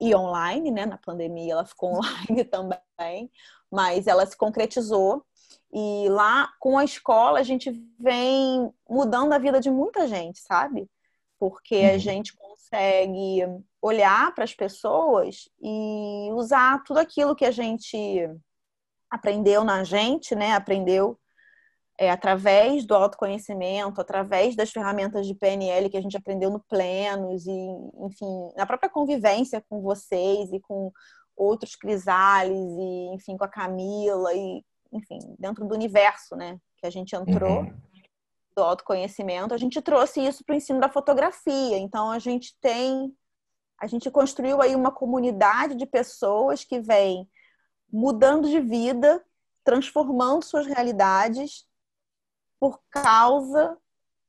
e online, né? Na pandemia ela ficou online também, mas ela se concretizou. E lá com a escola a gente vem mudando a vida de muita gente, sabe? Porque uhum. a gente consegue olhar para as pessoas e usar tudo aquilo que a gente aprendeu na gente, né? Aprendeu é, através do autoconhecimento, através das ferramentas de PNL que a gente aprendeu no Plenos e, enfim, na própria convivência com vocês e com outros crisales e, enfim, com a Camila e, enfim, dentro do universo, né? Que a gente entrou. Uhum do autoconhecimento, a gente trouxe isso para o ensino da fotografia. Então, a gente tem, a gente construiu aí uma comunidade de pessoas que vem mudando de vida, transformando suas realidades por causa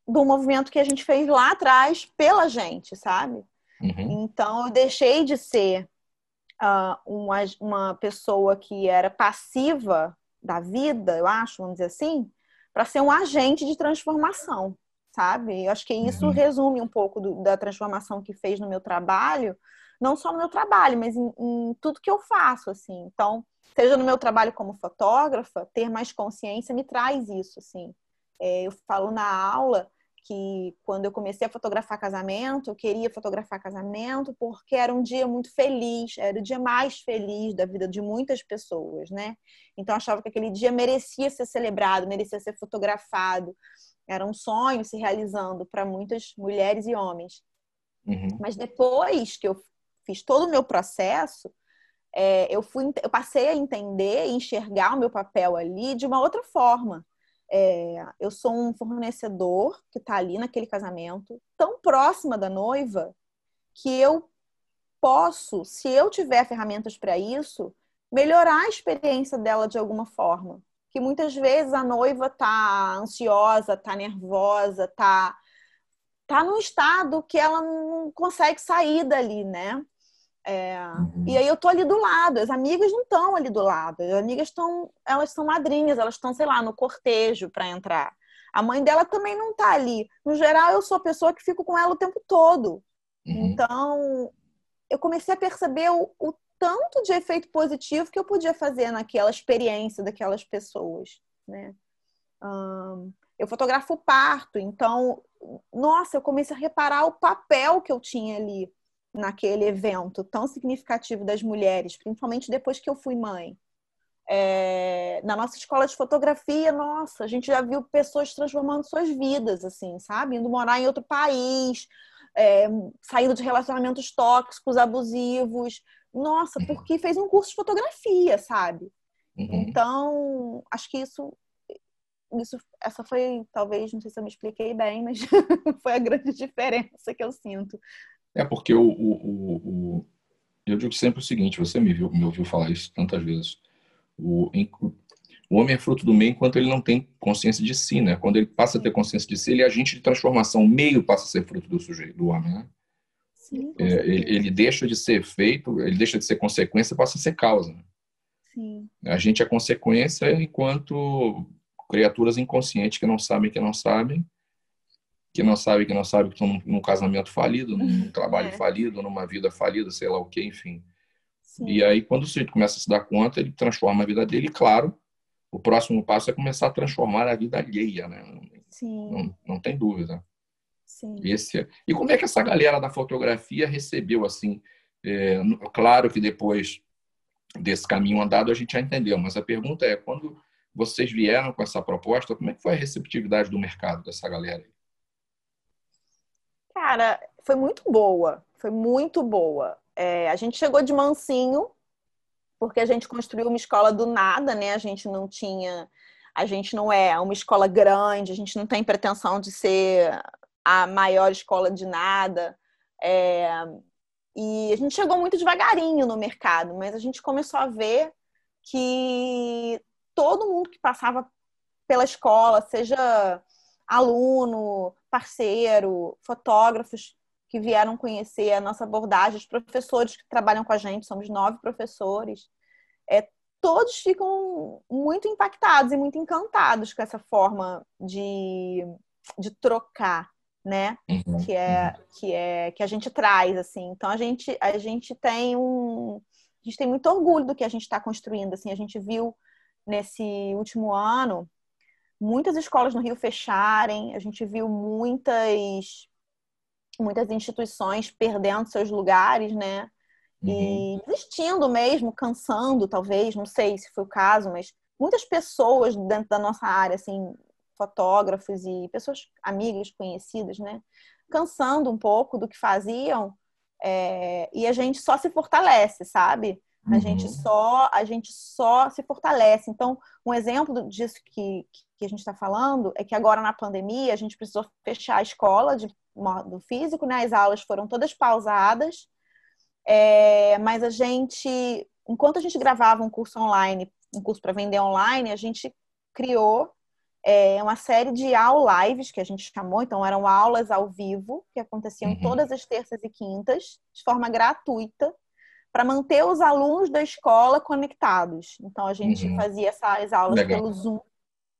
do movimento que a gente fez lá atrás pela gente, sabe? Uhum. Então, eu deixei de ser uh, uma, uma pessoa que era passiva da vida, eu acho, vamos dizer assim, para ser um agente de transformação, sabe? Eu acho que isso uhum. resume um pouco do, da transformação que fez no meu trabalho, não só no meu trabalho, mas em, em tudo que eu faço, assim. Então, seja no meu trabalho como fotógrafa, ter mais consciência me traz isso, assim. É, eu falo na aula que quando eu comecei a fotografar casamento, eu queria fotografar casamento porque era um dia muito feliz, era o dia mais feliz da vida de muitas pessoas, né? Então eu achava que aquele dia merecia ser celebrado, merecia ser fotografado. Era um sonho se realizando para muitas mulheres e homens. Uhum. Mas depois que eu fiz todo o meu processo, é, eu, fui, eu passei a entender e enxergar o meu papel ali de uma outra forma é, eu sou um fornecedor que está ali naquele casamento, tão próxima da noiva, que eu posso, se eu tiver ferramentas para isso, melhorar a experiência dela de alguma forma. Que muitas vezes a noiva está ansiosa, está nervosa, está tá num estado que ela não consegue sair dali, né? É, uhum. E aí eu tô ali do lado, as amigas não estão ali do lado, as amigas estão, elas são madrinhas, elas estão, sei lá, no cortejo para entrar. A mãe dela também não tá ali. No geral, eu sou a pessoa que fico com ela o tempo todo. Uhum. Então, eu comecei a perceber o, o, tanto de efeito positivo que eu podia fazer naquela experiência daquelas pessoas, né? Eu fotografo parto, então, nossa, eu comecei a reparar o papel que eu tinha ali naquele evento tão significativo das mulheres, principalmente depois que eu fui mãe. É, na nossa escola de fotografia, nossa, a gente já viu pessoas transformando suas vidas, assim, sabe? Indo morar em outro país, é, saindo de relacionamentos tóxicos, abusivos. Nossa, uhum. porque fez um curso de fotografia, sabe? Uhum. Então, acho que isso, isso, essa foi, talvez, não sei se eu me expliquei bem, mas foi a grande diferença que eu sinto é porque o, o, o, eu digo sempre o seguinte: você me, viu, me ouviu falar isso tantas vezes. O, o homem é fruto do meio enquanto ele não tem consciência de si, né? Quando ele passa a ter consciência de si, ele é agente de transformação. O meio passa a ser fruto do sujeito, do homem, né? Sim, é, ele, ele, deixa de ser efeito, ele deixa de ser consequência e passa a ser causa. Né? Sim. A gente é consequência enquanto criaturas inconscientes que não sabem que não sabem que não sabe que não sabe que estão num, num casamento falido, num, num trabalho é. falido, numa vida falida, sei lá o que, enfim. Sim. E aí, quando o sujeito começa a se dar conta, ele transforma a vida dele. E, claro, o próximo passo é começar a transformar a vida alheia, né? Sim. Não, não tem dúvida. Sim. Esse é... E como é que essa galera da fotografia recebeu, assim? É, claro que depois desse caminho andado a gente já entendeu, mas a pergunta é, quando vocês vieram com essa proposta, como é que foi a receptividade do mercado dessa galera aí? Cara, foi muito boa, foi muito boa. É, a gente chegou de mansinho, porque a gente construiu uma escola do nada, né? A gente não tinha, a gente não é uma escola grande, a gente não tem pretensão de ser a maior escola de nada. É, e a gente chegou muito devagarinho no mercado, mas a gente começou a ver que todo mundo que passava pela escola, seja aluno, parceiro, fotógrafos que vieram conhecer a nossa abordagem, os professores que trabalham com a gente, somos nove professores, é, todos ficam muito impactados e muito encantados com essa forma de, de trocar né? Uhum, que é que é que a gente traz assim. Então a gente a gente tem um a gente tem muito orgulho do que a gente está construindo. Assim, a gente viu nesse último ano muitas escolas no Rio fecharem, a gente viu muitas muitas instituições perdendo seus lugares, né? E uhum. desistindo mesmo, cansando, talvez, não sei se foi o caso, mas muitas pessoas dentro da nossa área, assim, fotógrafos e pessoas amigas, conhecidas, né? Cansando um pouco do que faziam é, e a gente só se fortalece, sabe? A uhum. gente só a gente só se fortalece. Então, um exemplo disso que, que a gente está falando é que agora na pandemia a gente precisou fechar a escola de modo físico, né? As aulas foram todas pausadas, é, mas a gente, enquanto a gente gravava um curso online, um curso para vender online, a gente criou é uma série de aula lives que a gente chamou, então eram aulas ao vivo que aconteciam uhum. todas as terças e quintas de forma gratuita para manter os alunos da escola conectados. Então a gente uhum. fazia essas aulas Legal. pelo Zoom.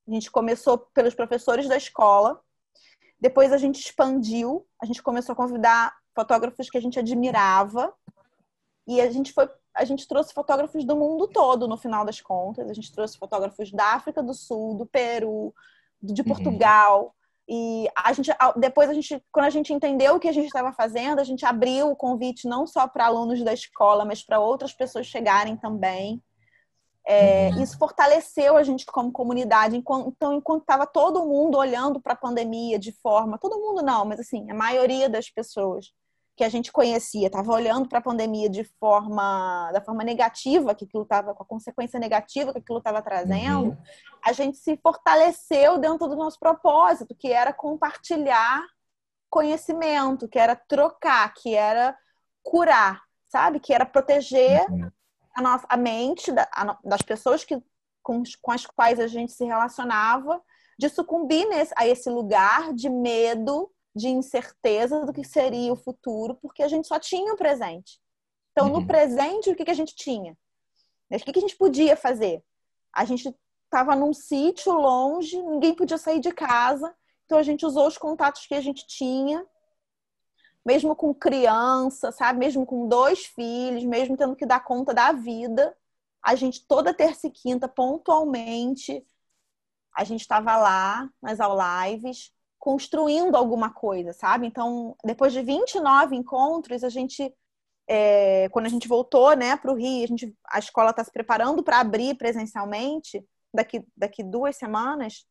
A gente começou pelos professores da escola, depois a gente expandiu, a gente começou a convidar fotógrafos que a gente admirava e a gente foi a gente trouxe fotógrafos do mundo todo, no final das contas. A gente trouxe fotógrafos da África do Sul, do Peru, de uhum. Portugal. Uhum. E a gente, depois a gente, quando a gente entendeu o que a gente estava fazendo, a gente abriu o convite não só para alunos da escola, mas para outras pessoas chegarem também. É, uhum. Isso fortaleceu a gente como comunidade. Então, enquanto estava todo mundo olhando para a pandemia de forma, todo mundo não, mas assim, a maioria das pessoas que a gente conhecia estava olhando para a pandemia de forma da forma negativa que aquilo estava com a consequência negativa que aquilo estava trazendo uhum. a gente se fortaleceu dentro do nosso propósito que era compartilhar conhecimento que era trocar que era curar sabe que era proteger uhum. a nossa a mente da, a, das pessoas que com, com as quais a gente se relacionava de sucumbir nesse, a esse lugar de medo de incerteza do que seria o futuro, porque a gente só tinha o presente. Então, uhum. no presente, o que, que a gente tinha? O que, que a gente podia fazer? A gente estava num sítio longe, ninguém podia sair de casa, então a gente usou os contatos que a gente tinha, mesmo com criança, sabe? Mesmo com dois filhos, mesmo tendo que dar conta da vida, a gente toda terça e quinta, pontualmente, a gente estava lá nas lives construindo alguma coisa, sabe? Então, depois de 29 encontros, a gente, é, quando a gente voltou né, para o Rio, a, gente, a escola está se preparando para abrir presencialmente daqui, daqui duas semanas,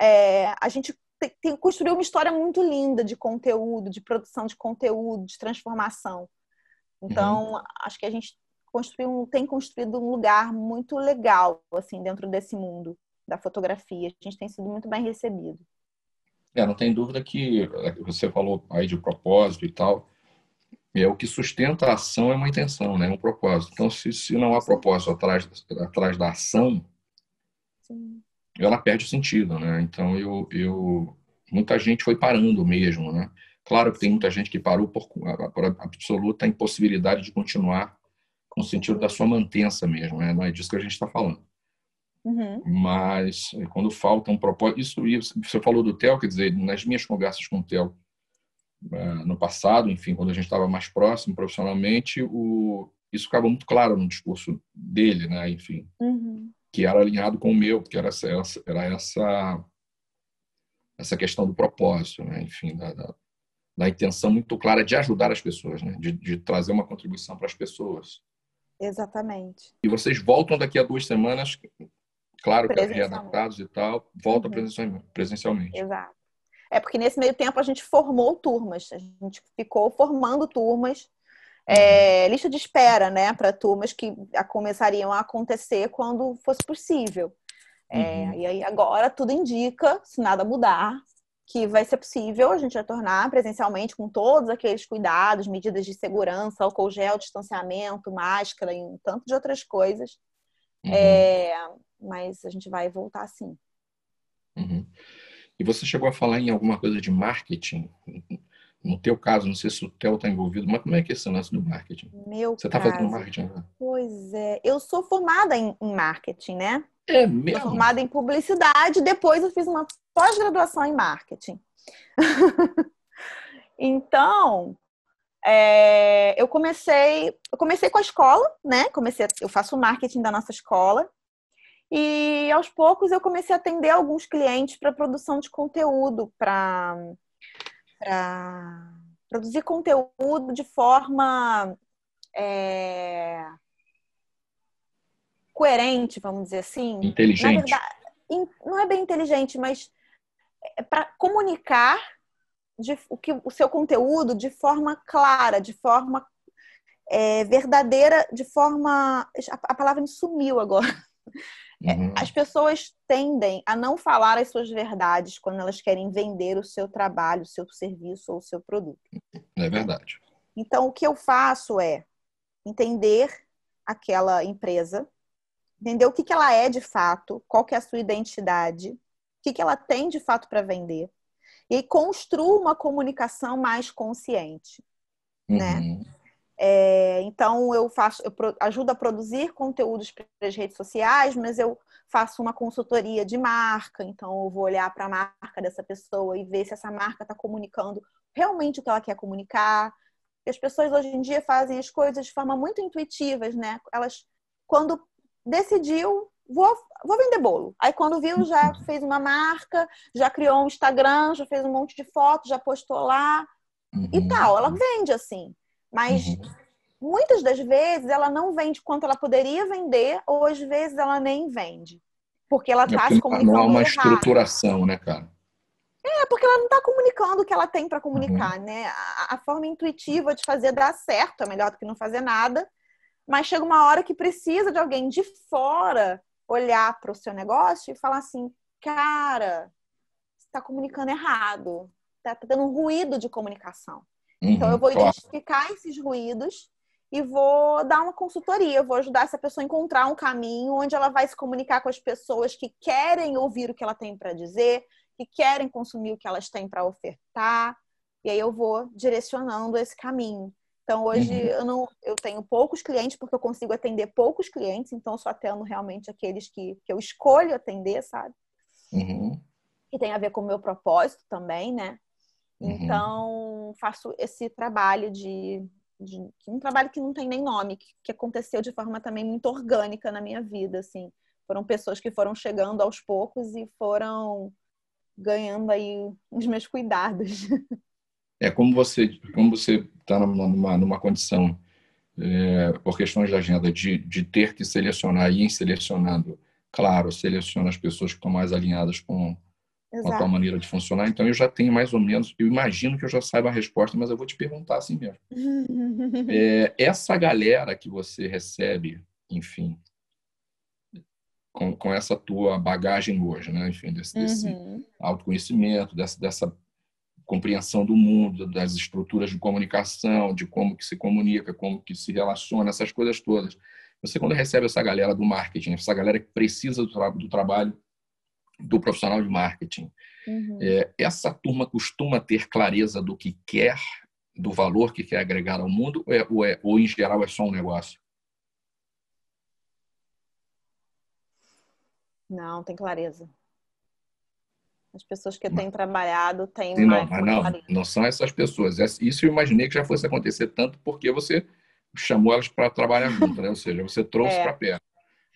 é, a gente tem, tem, construiu uma história muito linda de conteúdo, de produção de conteúdo, de transformação. Então, uhum. acho que a gente construiu, tem construído um lugar muito legal assim dentro desse mundo da fotografia. A gente tem sido muito bem recebido. É, não tem dúvida que é, você falou aí de propósito e tal. É o que sustenta a ação é uma intenção, né? Um propósito. Então, se, se não há propósito atrás, atrás da ação, Sim. ela perde o sentido, né? Então, eu, eu muita gente foi parando mesmo, né? Claro que tem muita gente que parou por, por absoluta impossibilidade de continuar com o sentido da sua mantença mesmo, né? Não é disso que a gente está falando. Uhum. Mas eh, quando falta um propósito, isso, isso você falou do Theo, quer dizer, nas minhas conversas com o Theo uh, no passado, enfim, quando a gente estava mais próximo profissionalmente, o, isso ficava muito claro no discurso dele, né? Enfim, uhum. que era alinhado com o meu, porque era essa, era essa essa questão do propósito, né? Enfim, da, da, da intenção muito clara de ajudar as pessoas, né? De, de trazer uma contribuição para as pessoas Exatamente. E vocês voltam daqui a duas semanas, claro que readaptados e tal, voltam uhum. presencialmente. Exato. É porque nesse meio tempo a gente formou turmas, a gente ficou formando turmas, é, uhum. lista de espera, né, para turmas que começariam a acontecer quando fosse possível. É, uhum. E aí agora tudo indica, se nada mudar, que vai ser possível a gente retornar presencialmente com todos aqueles cuidados, medidas de segurança, álcool gel, distanciamento, máscara e um tanto de outras coisas. Uhum. É, mas a gente vai voltar sim. Uhum. E você chegou a falar em alguma coisa de marketing? No teu caso, não sei se o Theo está envolvido, mas como é que é esse lance do marketing? Meu Você está fazendo marketing agora? Pois é. Eu sou formada em, em marketing, né? É mesmo? Sou formada em publicidade, depois eu fiz uma pós-graduação em marketing. então, é, eu comecei, eu comecei com a escola, né? Comecei, eu faço marketing da nossa escola e aos poucos eu comecei a atender alguns clientes para produção de conteúdo, para produzir conteúdo de forma é, coerente, vamos dizer assim. Inteligente. Verdade, não é bem inteligente, mas é para comunicar de, o, que, o seu conteúdo de forma clara, de forma é, verdadeira, de forma. A, a palavra me sumiu agora. É, uhum. As pessoas tendem a não falar as suas verdades quando elas querem vender o seu trabalho, o seu serviço ou o seu produto. É verdade. Então, o que eu faço é entender aquela empresa, entender o que, que ela é de fato, qual que é a sua identidade, o que, que ela tem de fato para vender, e construa uma comunicação mais consciente. Né? Uhum. Né? É, então eu faço, eu ajudo a produzir conteúdos para as redes sociais, mas eu faço uma consultoria de marca, então eu vou olhar para a marca dessa pessoa e ver se essa marca está comunicando realmente o que ela quer comunicar. Porque as pessoas hoje em dia fazem as coisas de forma muito intuitivas, né? Elas, quando decidiu, vou, vou vender bolo. Aí quando viu, já fez uma marca, já criou um Instagram, já fez um monte de fotos, já postou lá uhum. e tal. Ela vende assim. Mas uhum. muitas das vezes ela não vende quanto ela poderia vender, ou às vezes ela nem vende. Porque ela está é se comunicando. Não há uma errado. estruturação, né, cara? É, porque ela não está comunicando o que ela tem para comunicar, uhum. né? A, a, forma intuitiva de fazer dar certo é melhor do que não fazer nada. Mas chega uma hora que precisa de alguém de fora olhar para o seu negócio e falar assim, cara, você está comunicando errado, está tá tendo um ruído de comunicação. Uhum, então, eu vou identificar esses ruídos e vou dar uma consultoria, vou ajudar essa pessoa a encontrar um caminho onde ela vai se comunicar com as pessoas que querem ouvir o que ela tem para dizer, que querem consumir o que elas têm para ofertar, e aí eu vou direcionando esse caminho. Então hoje uhum. eu não eu tenho poucos clientes porque eu consigo atender poucos clientes, então eu só atendo realmente aqueles que, que eu escolho atender, sabe? Uhum. Que tem a ver com o meu propósito também, né? Uhum. Então, faço esse trabalho de, de, um trabalho que não tem nem nome, que, que, aconteceu de forma também muito orgânica na minha vida, assim. Foram pessoas que foram chegando aos poucos e foram ganhando aí os meus cuidados. É como você, como você está numa, numa condição é, por questões de agenda de, de ter que selecionar e ir selecionando, claro, seleciona as pessoas que estão mais alinhadas com Exato. a tua maneira de funcionar. Então eu já tenho mais ou menos, eu imagino que eu já saiba a resposta, mas eu vou te perguntar assim mesmo. é, essa galera que você recebe, enfim, com, com essa tua bagagem hoje, né? Enfim, desse, desse uhum. autoconhecimento, dessa, dessa compreensão do mundo, das estruturas de comunicação, de como que se comunica, como que se relaciona, essas coisas todas. Você quando recebe essa galera do marketing, essa galera que precisa do, tra do trabalho do profissional de marketing. Uhum. É, essa turma costuma ter clareza do que quer, do valor que quer agregar ao mundo, ou, é, ou, é, ou em geral é só um negócio? Não, tem clareza. As pessoas que têm trabalhado têm Sim, mais. Não, não, clareza. não são essas pessoas. Isso eu imaginei que já fosse acontecer tanto porque você chamou elas para trabalhar junto, né? Ou seja, você trouxe é. para perto.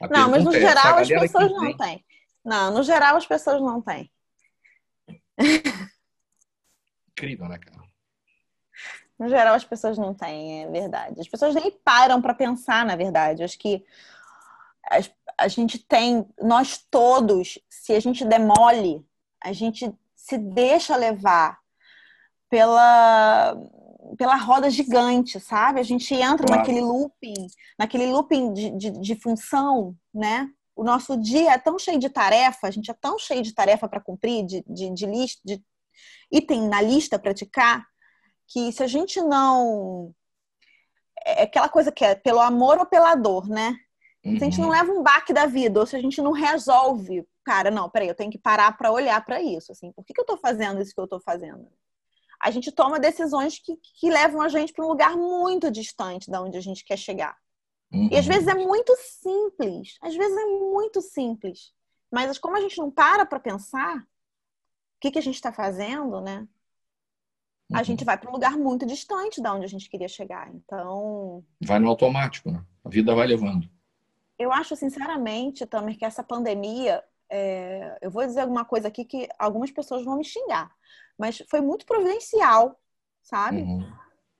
A não, mas no é, geral as pessoas não têm. Não, no geral as pessoas não têm. Incrível, né, cara? No geral, as pessoas não têm, é verdade. As pessoas nem param para pensar, na verdade. Acho que a, gente tem, nós todos, se a gente demole, a gente se deixa levar pela pela roda gigante, sabe? A gente entra claro. naquele looping, naquele looping de, de, de, função, né? O nosso dia é tão cheio de tarefa, a gente é tão cheio de tarefa para cumprir, de, de, de lista, de item na lista praticar, que se a gente não. É aquela coisa que é pelo amor ou pela dor, né? Uhum. Se a gente não uhum. leva um baque da vida, ou se a gente não resolve, cara, não, peraí, eu tenho que parar para olhar para isso, assim, por que, que eu tô fazendo isso que eu tô fazendo? A gente toma decisões que, que levam a gente para um lugar muito distante da onde a gente quer chegar. Uhum. E às vezes é muito simples, às vezes é muito simples, mas como a gente não para para pensar o que, que a gente está fazendo, né? a uhum. gente vai para um lugar muito distante da onde a gente queria chegar. Então. Vai no automático, né? A vida vai levando. Eu acho, sinceramente, Tamer, que essa pandemia. É... Eu vou dizer alguma coisa aqui que algumas pessoas vão me xingar, mas foi muito providencial, sabe? Uhum.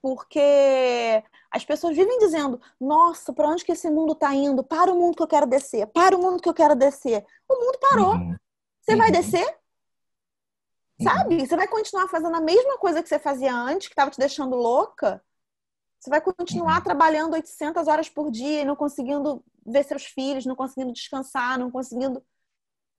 Porque as pessoas vivem dizendo: nossa, para onde que esse mundo está indo? Para o mundo que eu quero descer, para o mundo que eu quero descer. O mundo parou. Uhum. Você vai uhum. descer? Sabe? Você vai continuar fazendo a mesma coisa que você fazia antes, que estava te deixando louca. Você vai continuar uhum. trabalhando 800 horas por dia e não conseguindo ver seus filhos, não conseguindo descansar, não conseguindo.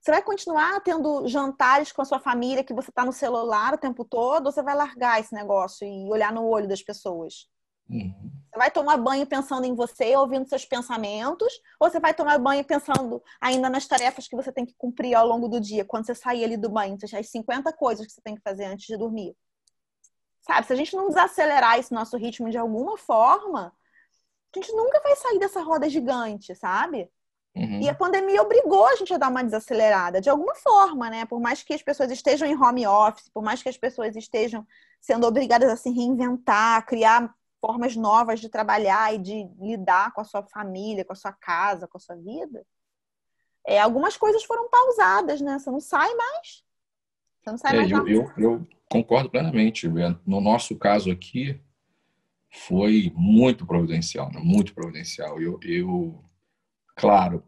Você vai continuar tendo jantares com a sua família que você está no celular o tempo todo, ou você vai largar esse negócio e olhar no olho das pessoas? Uhum. Você vai tomar banho pensando em você, ouvindo seus pensamentos, ou você vai tomar banho pensando ainda nas tarefas que você tem que cumprir ao longo do dia, quando você sair ali do banho, as 50 coisas que você tem que fazer antes de dormir. Sabe, se a gente não desacelerar esse nosso ritmo de alguma forma, a gente nunca vai sair dessa roda gigante, sabe? Uhum. E a pandemia obrigou a gente a dar uma desacelerada, de alguma forma, né? Por mais que as pessoas estejam em home office, por mais que as pessoas estejam sendo obrigadas a se reinventar, criar formas novas de trabalhar e de lidar com a sua família, com a sua casa, com a sua vida, é, algumas coisas foram pausadas, né? Você não sai mais. Você não sai é, mais. Eu, eu, eu, concordo plenamente. No nosso caso aqui, foi muito providencial, né? muito providencial. Eu, eu, claro,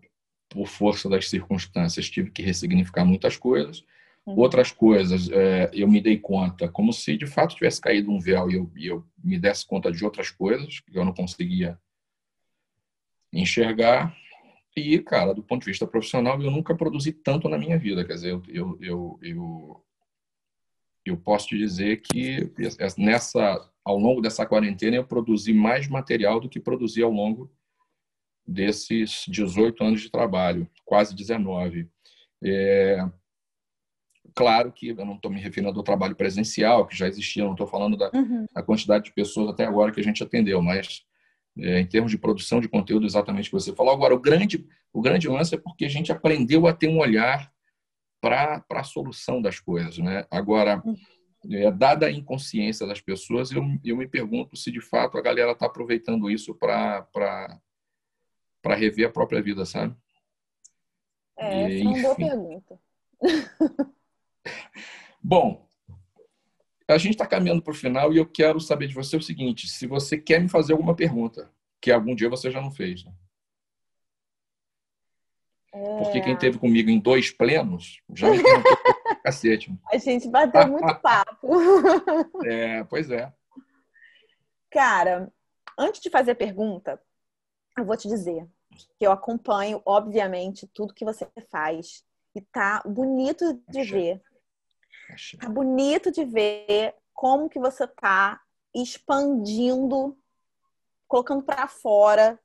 por força das circunstâncias, tive que ressignificar muitas coisas Uhum. Outras coisas, é, eu me dei conta, como se de fato tivesse caído um véu e eu, e eu me desse conta de outras coisas que eu não conseguia enxergar. E, cara, do ponto de vista profissional, eu nunca produzi tanto na minha vida. Quer dizer, eu, eu, eu, eu, eu posso te dizer que nessa, ao longo dessa quarentena eu produzi mais material do que produzi ao longo desses 18 anos de trabalho, quase 19. É, Claro que eu não estou me referindo ao trabalho presencial, que já existia, não estou falando da, uhum. da, quantidade de pessoas até agora que a gente atendeu, mas é, em termos de produção de conteúdo, exatamente o que você falou. Agora, o grande, o grande lance é porque a gente aprendeu a ter um olhar para a solução das coisas. Né? Agora, uhum. é, dada a inconsciência das pessoas, eu, eu me pergunto se de fato a galera está aproveitando isso para rever a própria vida, sabe? É, e, essa é uma boa pergunta. Bom, a gente está caminhando para o final e eu quero saber de você o seguinte: se você quer me fazer alguma pergunta, que algum dia você já não fez. Né? É... Porque quem teve comigo em dois plenos já me cacete. A gente bateu muito papo. é, pois é. Cara, antes de fazer a pergunta, eu vou te dizer que eu acompanho, obviamente, tudo que você faz. E tá bonito de ver Tá bonito de ver como que você tá expandindo, colocando para fora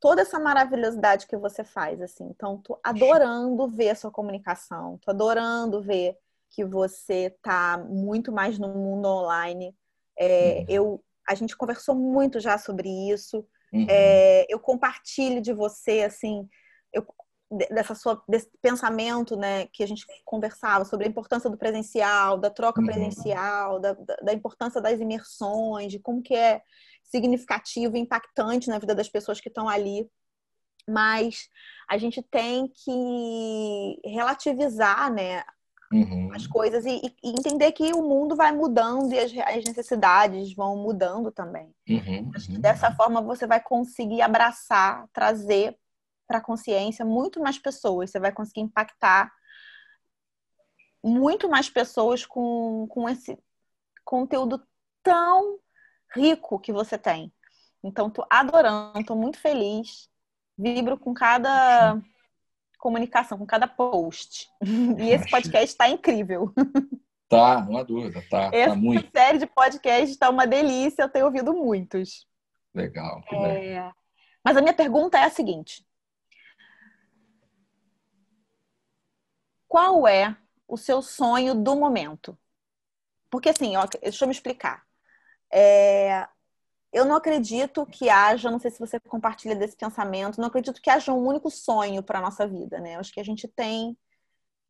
toda essa maravilhosidade que você faz, assim. Então, tô adorando ver a sua comunicação, tô adorando ver que você tá muito mais no mundo online. É, uhum. Eu, a gente conversou muito já sobre isso. Uhum. É, eu compartilho de você, assim, eu dessa sua desse pensamento, né, que a gente conversava sobre a importância do presencial, da troca uhum. presencial, da, da, importância das imersões, de como que é significativo e impactante na vida das pessoas que estão ali. Mas a gente tem que relativizar, né, uhum. as coisas e, e, entender que o mundo vai mudando e as, as necessidades vão mudando também. Uhum, uhum. Dessa forma você vai conseguir abraçar, trazer para a consciência muito mais pessoas. Você vai conseguir impactar muito mais pessoas com, com esse conteúdo tão rico que você tem. Então, tô adorando, tô muito feliz. Vibro com cada comunicação, com cada post. E esse podcast está incrível. Tá, não há dúvida, tá. tá Essa tá muito. série de podcasts está uma delícia, eu tenho ouvido muitos. Legal. É... Mas a minha pergunta é a seguinte: Qual é o seu sonho do momento? Porque assim, ó, deixa eu me explicar. É, eu não acredito que haja, não sei se você compartilha desse pensamento, não acredito que haja um único sonho para a nossa vida, né? Eu acho que a gente tem,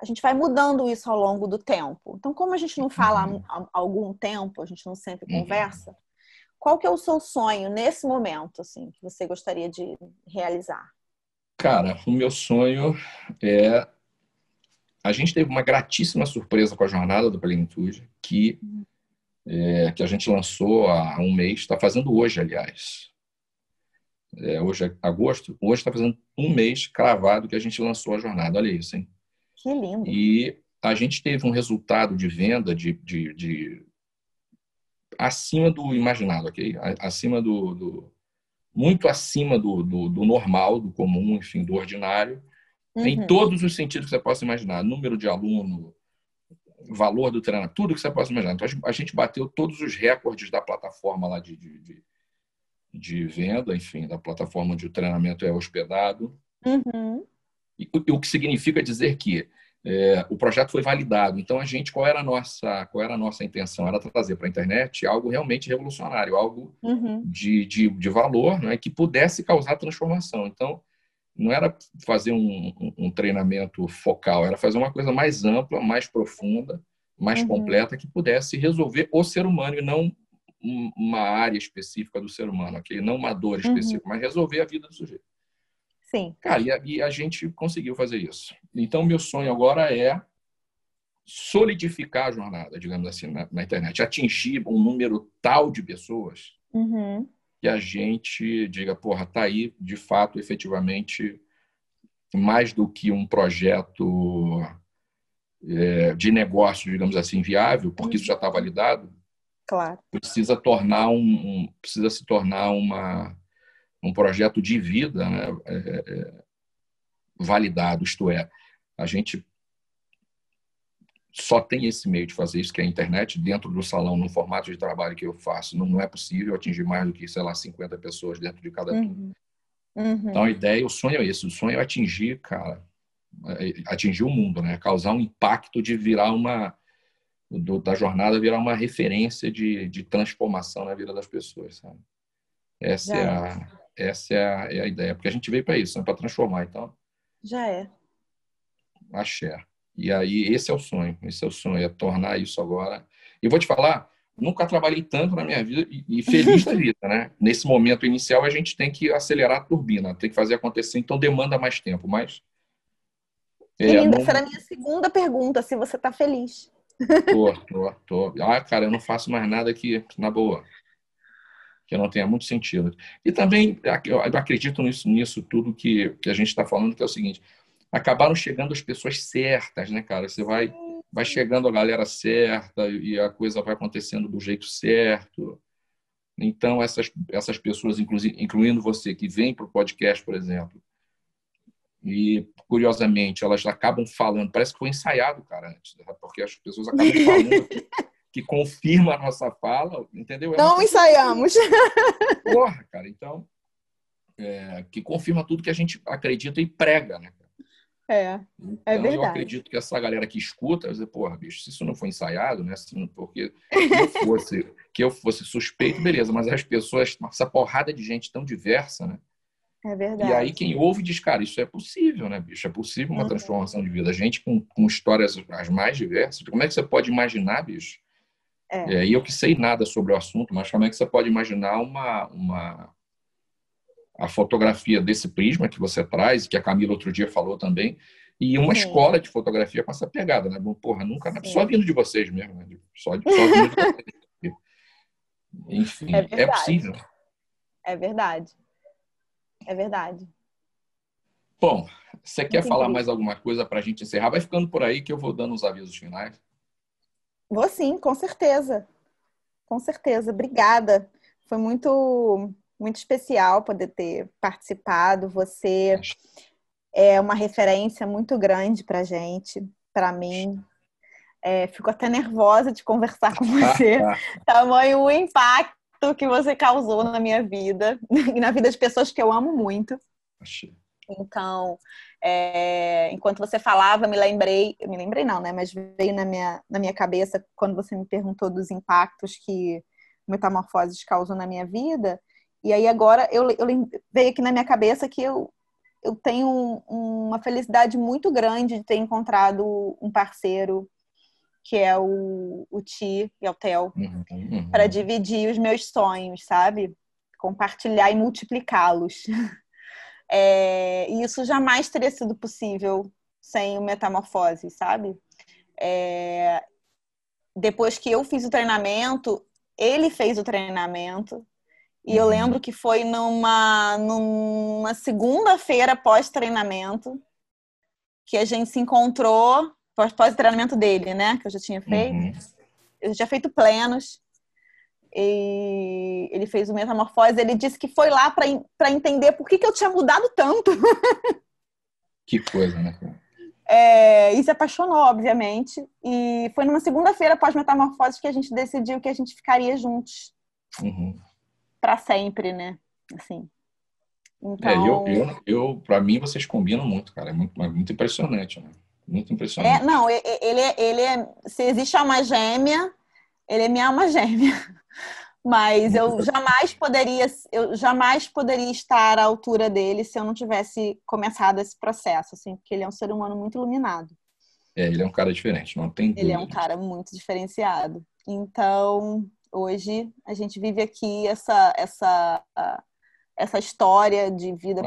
a gente vai mudando isso ao longo do tempo. Então, como a gente não fala uhum. há algum tempo, a gente não sempre uhum. conversa, qual que é o seu sonho nesse momento, assim, que você gostaria de realizar? Cara, o meu sonho é a gente teve uma gratíssima surpresa com a jornada do Plenitude, que uhum é, que a gente lançou há um mês, está fazendo hoje, aliás. É, hoje é agosto, hoje está fazendo um mês cravado que a gente lançou a jornada. Olha isso, hein? Que lindo. E a gente teve um resultado de venda de, de, de acima do imaginado, ok? Acima do, do muito acima do, do, do, normal, do comum, enfim, do ordinário, uhum. em todos os sentidos que você possa imaginar. Número de aluno, valor do treinamento, tudo que você possa imaginar. Então, a gente bateu todos os recordes da plataforma lá de, de, de venda, enfim, da plataforma onde o treinamento é hospedado. Uhum. E, o que significa dizer que é, o projeto foi validado. Então, a gente, qual era a nossa, qual era a nossa intenção? Era trazer para a internet algo realmente revolucionário, algo uhum. de, de, de valor né, que pudesse causar transformação. Então, não era fazer um, um, treinamento focal, era fazer uma coisa mais ampla, mais profunda, mais uhum. completa, que pudesse resolver o ser humano e não uma área específica do ser humano, okay? não uma dor uhum. específica, uhum. mas resolver a vida do sujeito. Sim. Cara, e a, e a gente conseguiu fazer isso. Então, meu sonho agora é solidificar a jornada, digamos assim, na, na internet, atingir um número tal de pessoas uhum que a gente diga, porra, tá aí, de fato, efetivamente, mais do que um projeto é, de negócio, digamos assim, viável, porque isso já está validado. Claro. Precisa tornar um, um, precisa se tornar uma um projeto de vida, né? É, é, validado, isto é, a gente só tem esse meio de fazer isso, que é a internet, dentro do salão, no formato de trabalho que eu faço. Não, não é possível atingir mais do que, sei lá, 50 pessoas dentro de cada uhum. Uhum. Então, a ideia, o sonho é esse. O sonho é atingir, cara, é, atingir o mundo, né? Causar um impacto de virar uma... Do, da jornada virar uma referência de, de transformação na vida das pessoas, sabe? Essa, é a, essa é, a, é a ideia. Porque a gente veio para isso, né? para transformar. Então... Já é. Axé. E aí, esse é o sonho, esse é o sonho, é tornar isso agora. E vou te falar, nunca trabalhei tanto na minha vida e, feliz da vida, né? Nesse momento inicial, a gente tem que acelerar a turbina, tem que fazer acontecer, então demanda mais tempo, mas... É, Linda, não... essa era a minha segunda pergunta, se você está feliz. Tô, tô, tô. Ah, cara, eu não faço mais nada que, na boa, que não tenha muito sentido. E também, eu acredito nisso, nisso tudo que, que a gente está falando, que é o seguinte, acabaram chegando as pessoas certas, né, cara? Você vai, vai chegando a galera certa e a coisa vai acontecendo do jeito certo. Então, essas, essas pessoas, incluindo você, que vem para o podcast, por exemplo, e, curiosamente, elas acabam falando, parece que foi ensaiado, cara, antes, né? porque as pessoas acabam falando que, confirma a nossa fala, entendeu? É Não ensaiamos. Porra, cara, então, é, que confirma tudo que a gente acredita e prega, né? É, é então, verdade. Eu acredito que essa galera que escuta, vai dizer, porra, bicho, se isso não foi ensaiado, né? Se não, porque eu fosse, que eu fosse suspeito, beleza, mas as pessoas, essa porrada de gente tão diversa, né? É verdade. E aí quem ouve diz, cara, isso é possível, né, bicho? É possível uma uhum. transformação de vida. Gente com, com histórias as mais diversas. Como é que você pode imaginar, bicho? É. é. E eu que sei nada sobre o assunto, mas como é que você pode imaginar uma, uma a fotografia desse prisma que você traz, que a Camila outro dia falou também, E uma Sim. escola de fotografia com essa pegada, né? Porra, nunca. Sim. Só vindo de vocês mesmo, né? Só, só vindo de vocês. Enfim, é, é possível. É verdade. É verdade. Bom, você quer Entendi. falar mais alguma coisa para a gente encerrar? Vai ficando por aí que eu vou dando os avisos finais. Vou sim, com certeza. Com certeza. Obrigada. Foi muito, muito especial poder ter participado. Você é uma referência muito grande para gente, para mim. É, fico até nervosa de conversar com você. Tamanho o impacto que você causou na minha vida e na vida de pessoas que eu amo muito. Então, é, enquanto você falava, me lembrei, me lembrei não, né? Mas veio na minha, na minha cabeça quando você me perguntou dos impactos que metamorfoses causam na minha vida. E aí agora eu, eu veio aqui na minha cabeça que eu, eu tenho uma felicidade muito grande de ter encontrado um parceiro que é o, o Ti e o Theo, uhum, uhum. para dividir os meus sonhos, sabe? Compartilhar e multiplicá-los. É, e isso jamais teria sido possível sem o Metamorfose, sabe? É, depois que eu fiz o treinamento, ele fez o treinamento. E eu uhum. lembro que foi numa, numa segunda-feira pós-treinamento que a gente se encontrou, pós-treinamento dele, né? Que eu já tinha feito. Uhum. Eu já tinha feito plenos. E ele fez o Metamorfose. Ele disse que foi lá para entender por que, que eu tinha mudado tanto. Que coisa, né? É, e se apaixonou, obviamente. E foi numa segunda-feira pós-metamorfose que a gente decidiu que a gente ficaria juntos. Uhum. Para sempre, né? Assim. Então... É, eu, então eu, eu para mim, vocês combinam muito, cara. É muito, é muito impressionante, né? Muito impressionante. É, não, ele, ele é. Se existe alma gêmea, ele é minha alma gêmea. Mas eu jamais poderia, eu jamais poderia estar à altura dele se eu não tivesse começado esse processo, assim, porque ele é um ser humano muito iluminado. É, ele é um cara diferente, não tem dúvida. Ele é um cara muito diferenciado. Então, hoje a gente vive aqui essa essa essa história de vida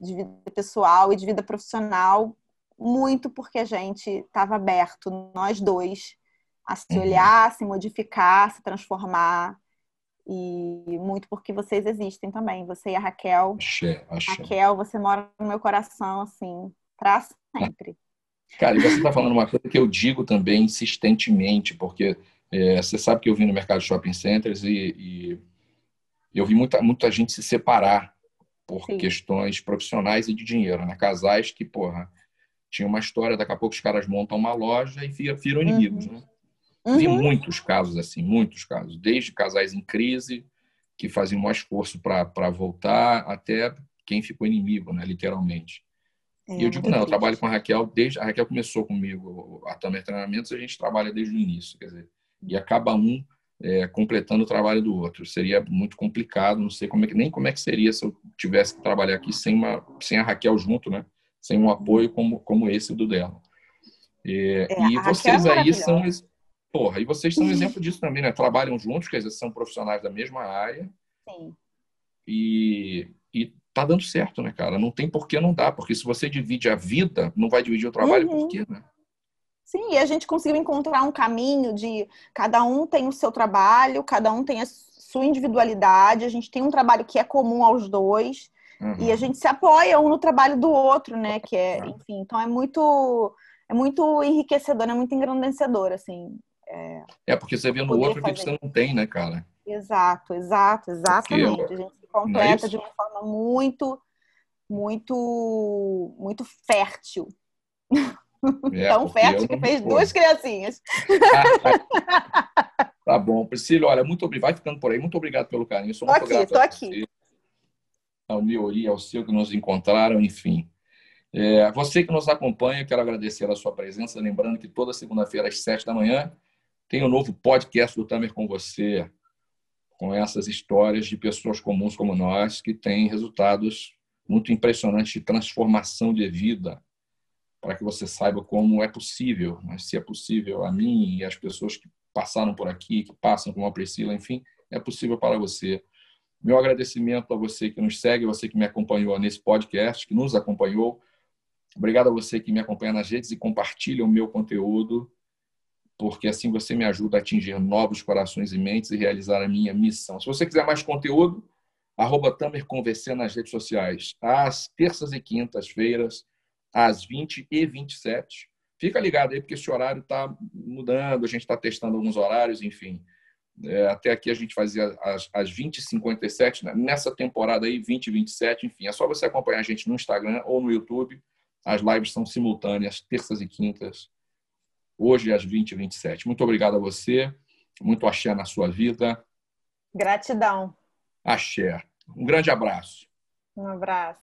de vida pessoal e de vida profissional muito porque a gente estava aberto nós dois a se uhum. olhar, se modificar, se transformar. E muito porque vocês existem também, você e a Raquel. Axé, axé. Raquel, você mora no meu coração, assim, para sempre. Cara, e você está falando uma coisa que eu digo também insistentemente, porque é, você sabe que eu vim no mercado de shopping centers e, e eu vi muita, muita gente se separar por Sim. questões profissionais e de dinheiro, né? Casais que, porra, tinha uma história, daqui a pouco os caras montam uma loja e viram inimigos, uhum. né? Uhum. Vi muitos casos assim, muitos casos, desde casais em crise que faziam um esforço para voltar, até quem ficou inimigo, né, literalmente. É, e eu digo, não, eu trabalho com a Raquel desde. A Raquel começou comigo a Tamer Treinamentos, a gente trabalha desde o início, quer dizer, e acaba um é, completando o trabalho do outro. Seria muito complicado, não sei como é que, nem como é que seria se eu tivesse que trabalhar aqui sem, uma, sem a Raquel junto, né? Sem um apoio como, como esse do dela. É, é, e vocês é aí são Porra, e vocês são um exemplo disso também, né? Trabalham juntos, quer dizer, são profissionais da mesma área. Sim. E, e tá dando certo, né, cara? Não tem por que não dá, porque se você divide a vida, não vai dividir o trabalho, uhum. por quê, né? Sim, e a gente conseguiu encontrar um caminho de cada um tem o seu trabalho, cada um tem a sua individualidade, a gente tem um trabalho que é comum aos dois, uhum. e a gente se apoia um no trabalho do outro, né? Que é, enfim, então é muito é muito enriquecedor, é muito engrandecedor, assim. É, é porque você vê no outro que você não tem, né, cara? Exato, exato, exatamente. Porque, a gente se completa é de uma forma muito, muito, muito fértil. É, Tão fértil que fez duas criancinhas. tá bom. Priscila, olha, muito obrigado. Vai ficando por aí. Muito obrigado pelo carinho. Tô aqui, tô aqui. Ao Neori, ao seu que nos encontraram, enfim. É, você que nos acompanha, quero agradecer a sua presença. Lembrando que toda segunda-feira, às sete da manhã, tem um novo podcast do Tamer com você, com essas histórias de pessoas comuns como nós, que têm resultados muito impressionantes de transformação de vida, para que você saiba como é possível, mas se é possível a mim e as pessoas que passaram por aqui, que passam como a Priscila, enfim, é possível para você. Meu agradecimento a você que nos segue, você que me acompanhou nesse podcast, que nos acompanhou. Obrigado a você que me acompanha nas redes e compartilha o meu conteúdo, porque assim você me ajuda a atingir novos corações e mentes e realizar a minha missão. Se você quiser mais conteúdo, arroba Tamer nas redes sociais, às terças e quintas-feiras, às 20 e 27. Fica ligado aí, porque esse horário está mudando, a gente está testando alguns horários, enfim. É, até aqui a gente fazia às, às 20h57, né? nessa temporada aí, 20 e 27, enfim. É só você acompanhar a gente no Instagram ou no YouTube. As lives são simultâneas, terças e quintas, hoje às 20 e 27. Muito obrigado a você, muito axé na sua vida. Gratidão. Axé. Um grande abraço. Um abraço.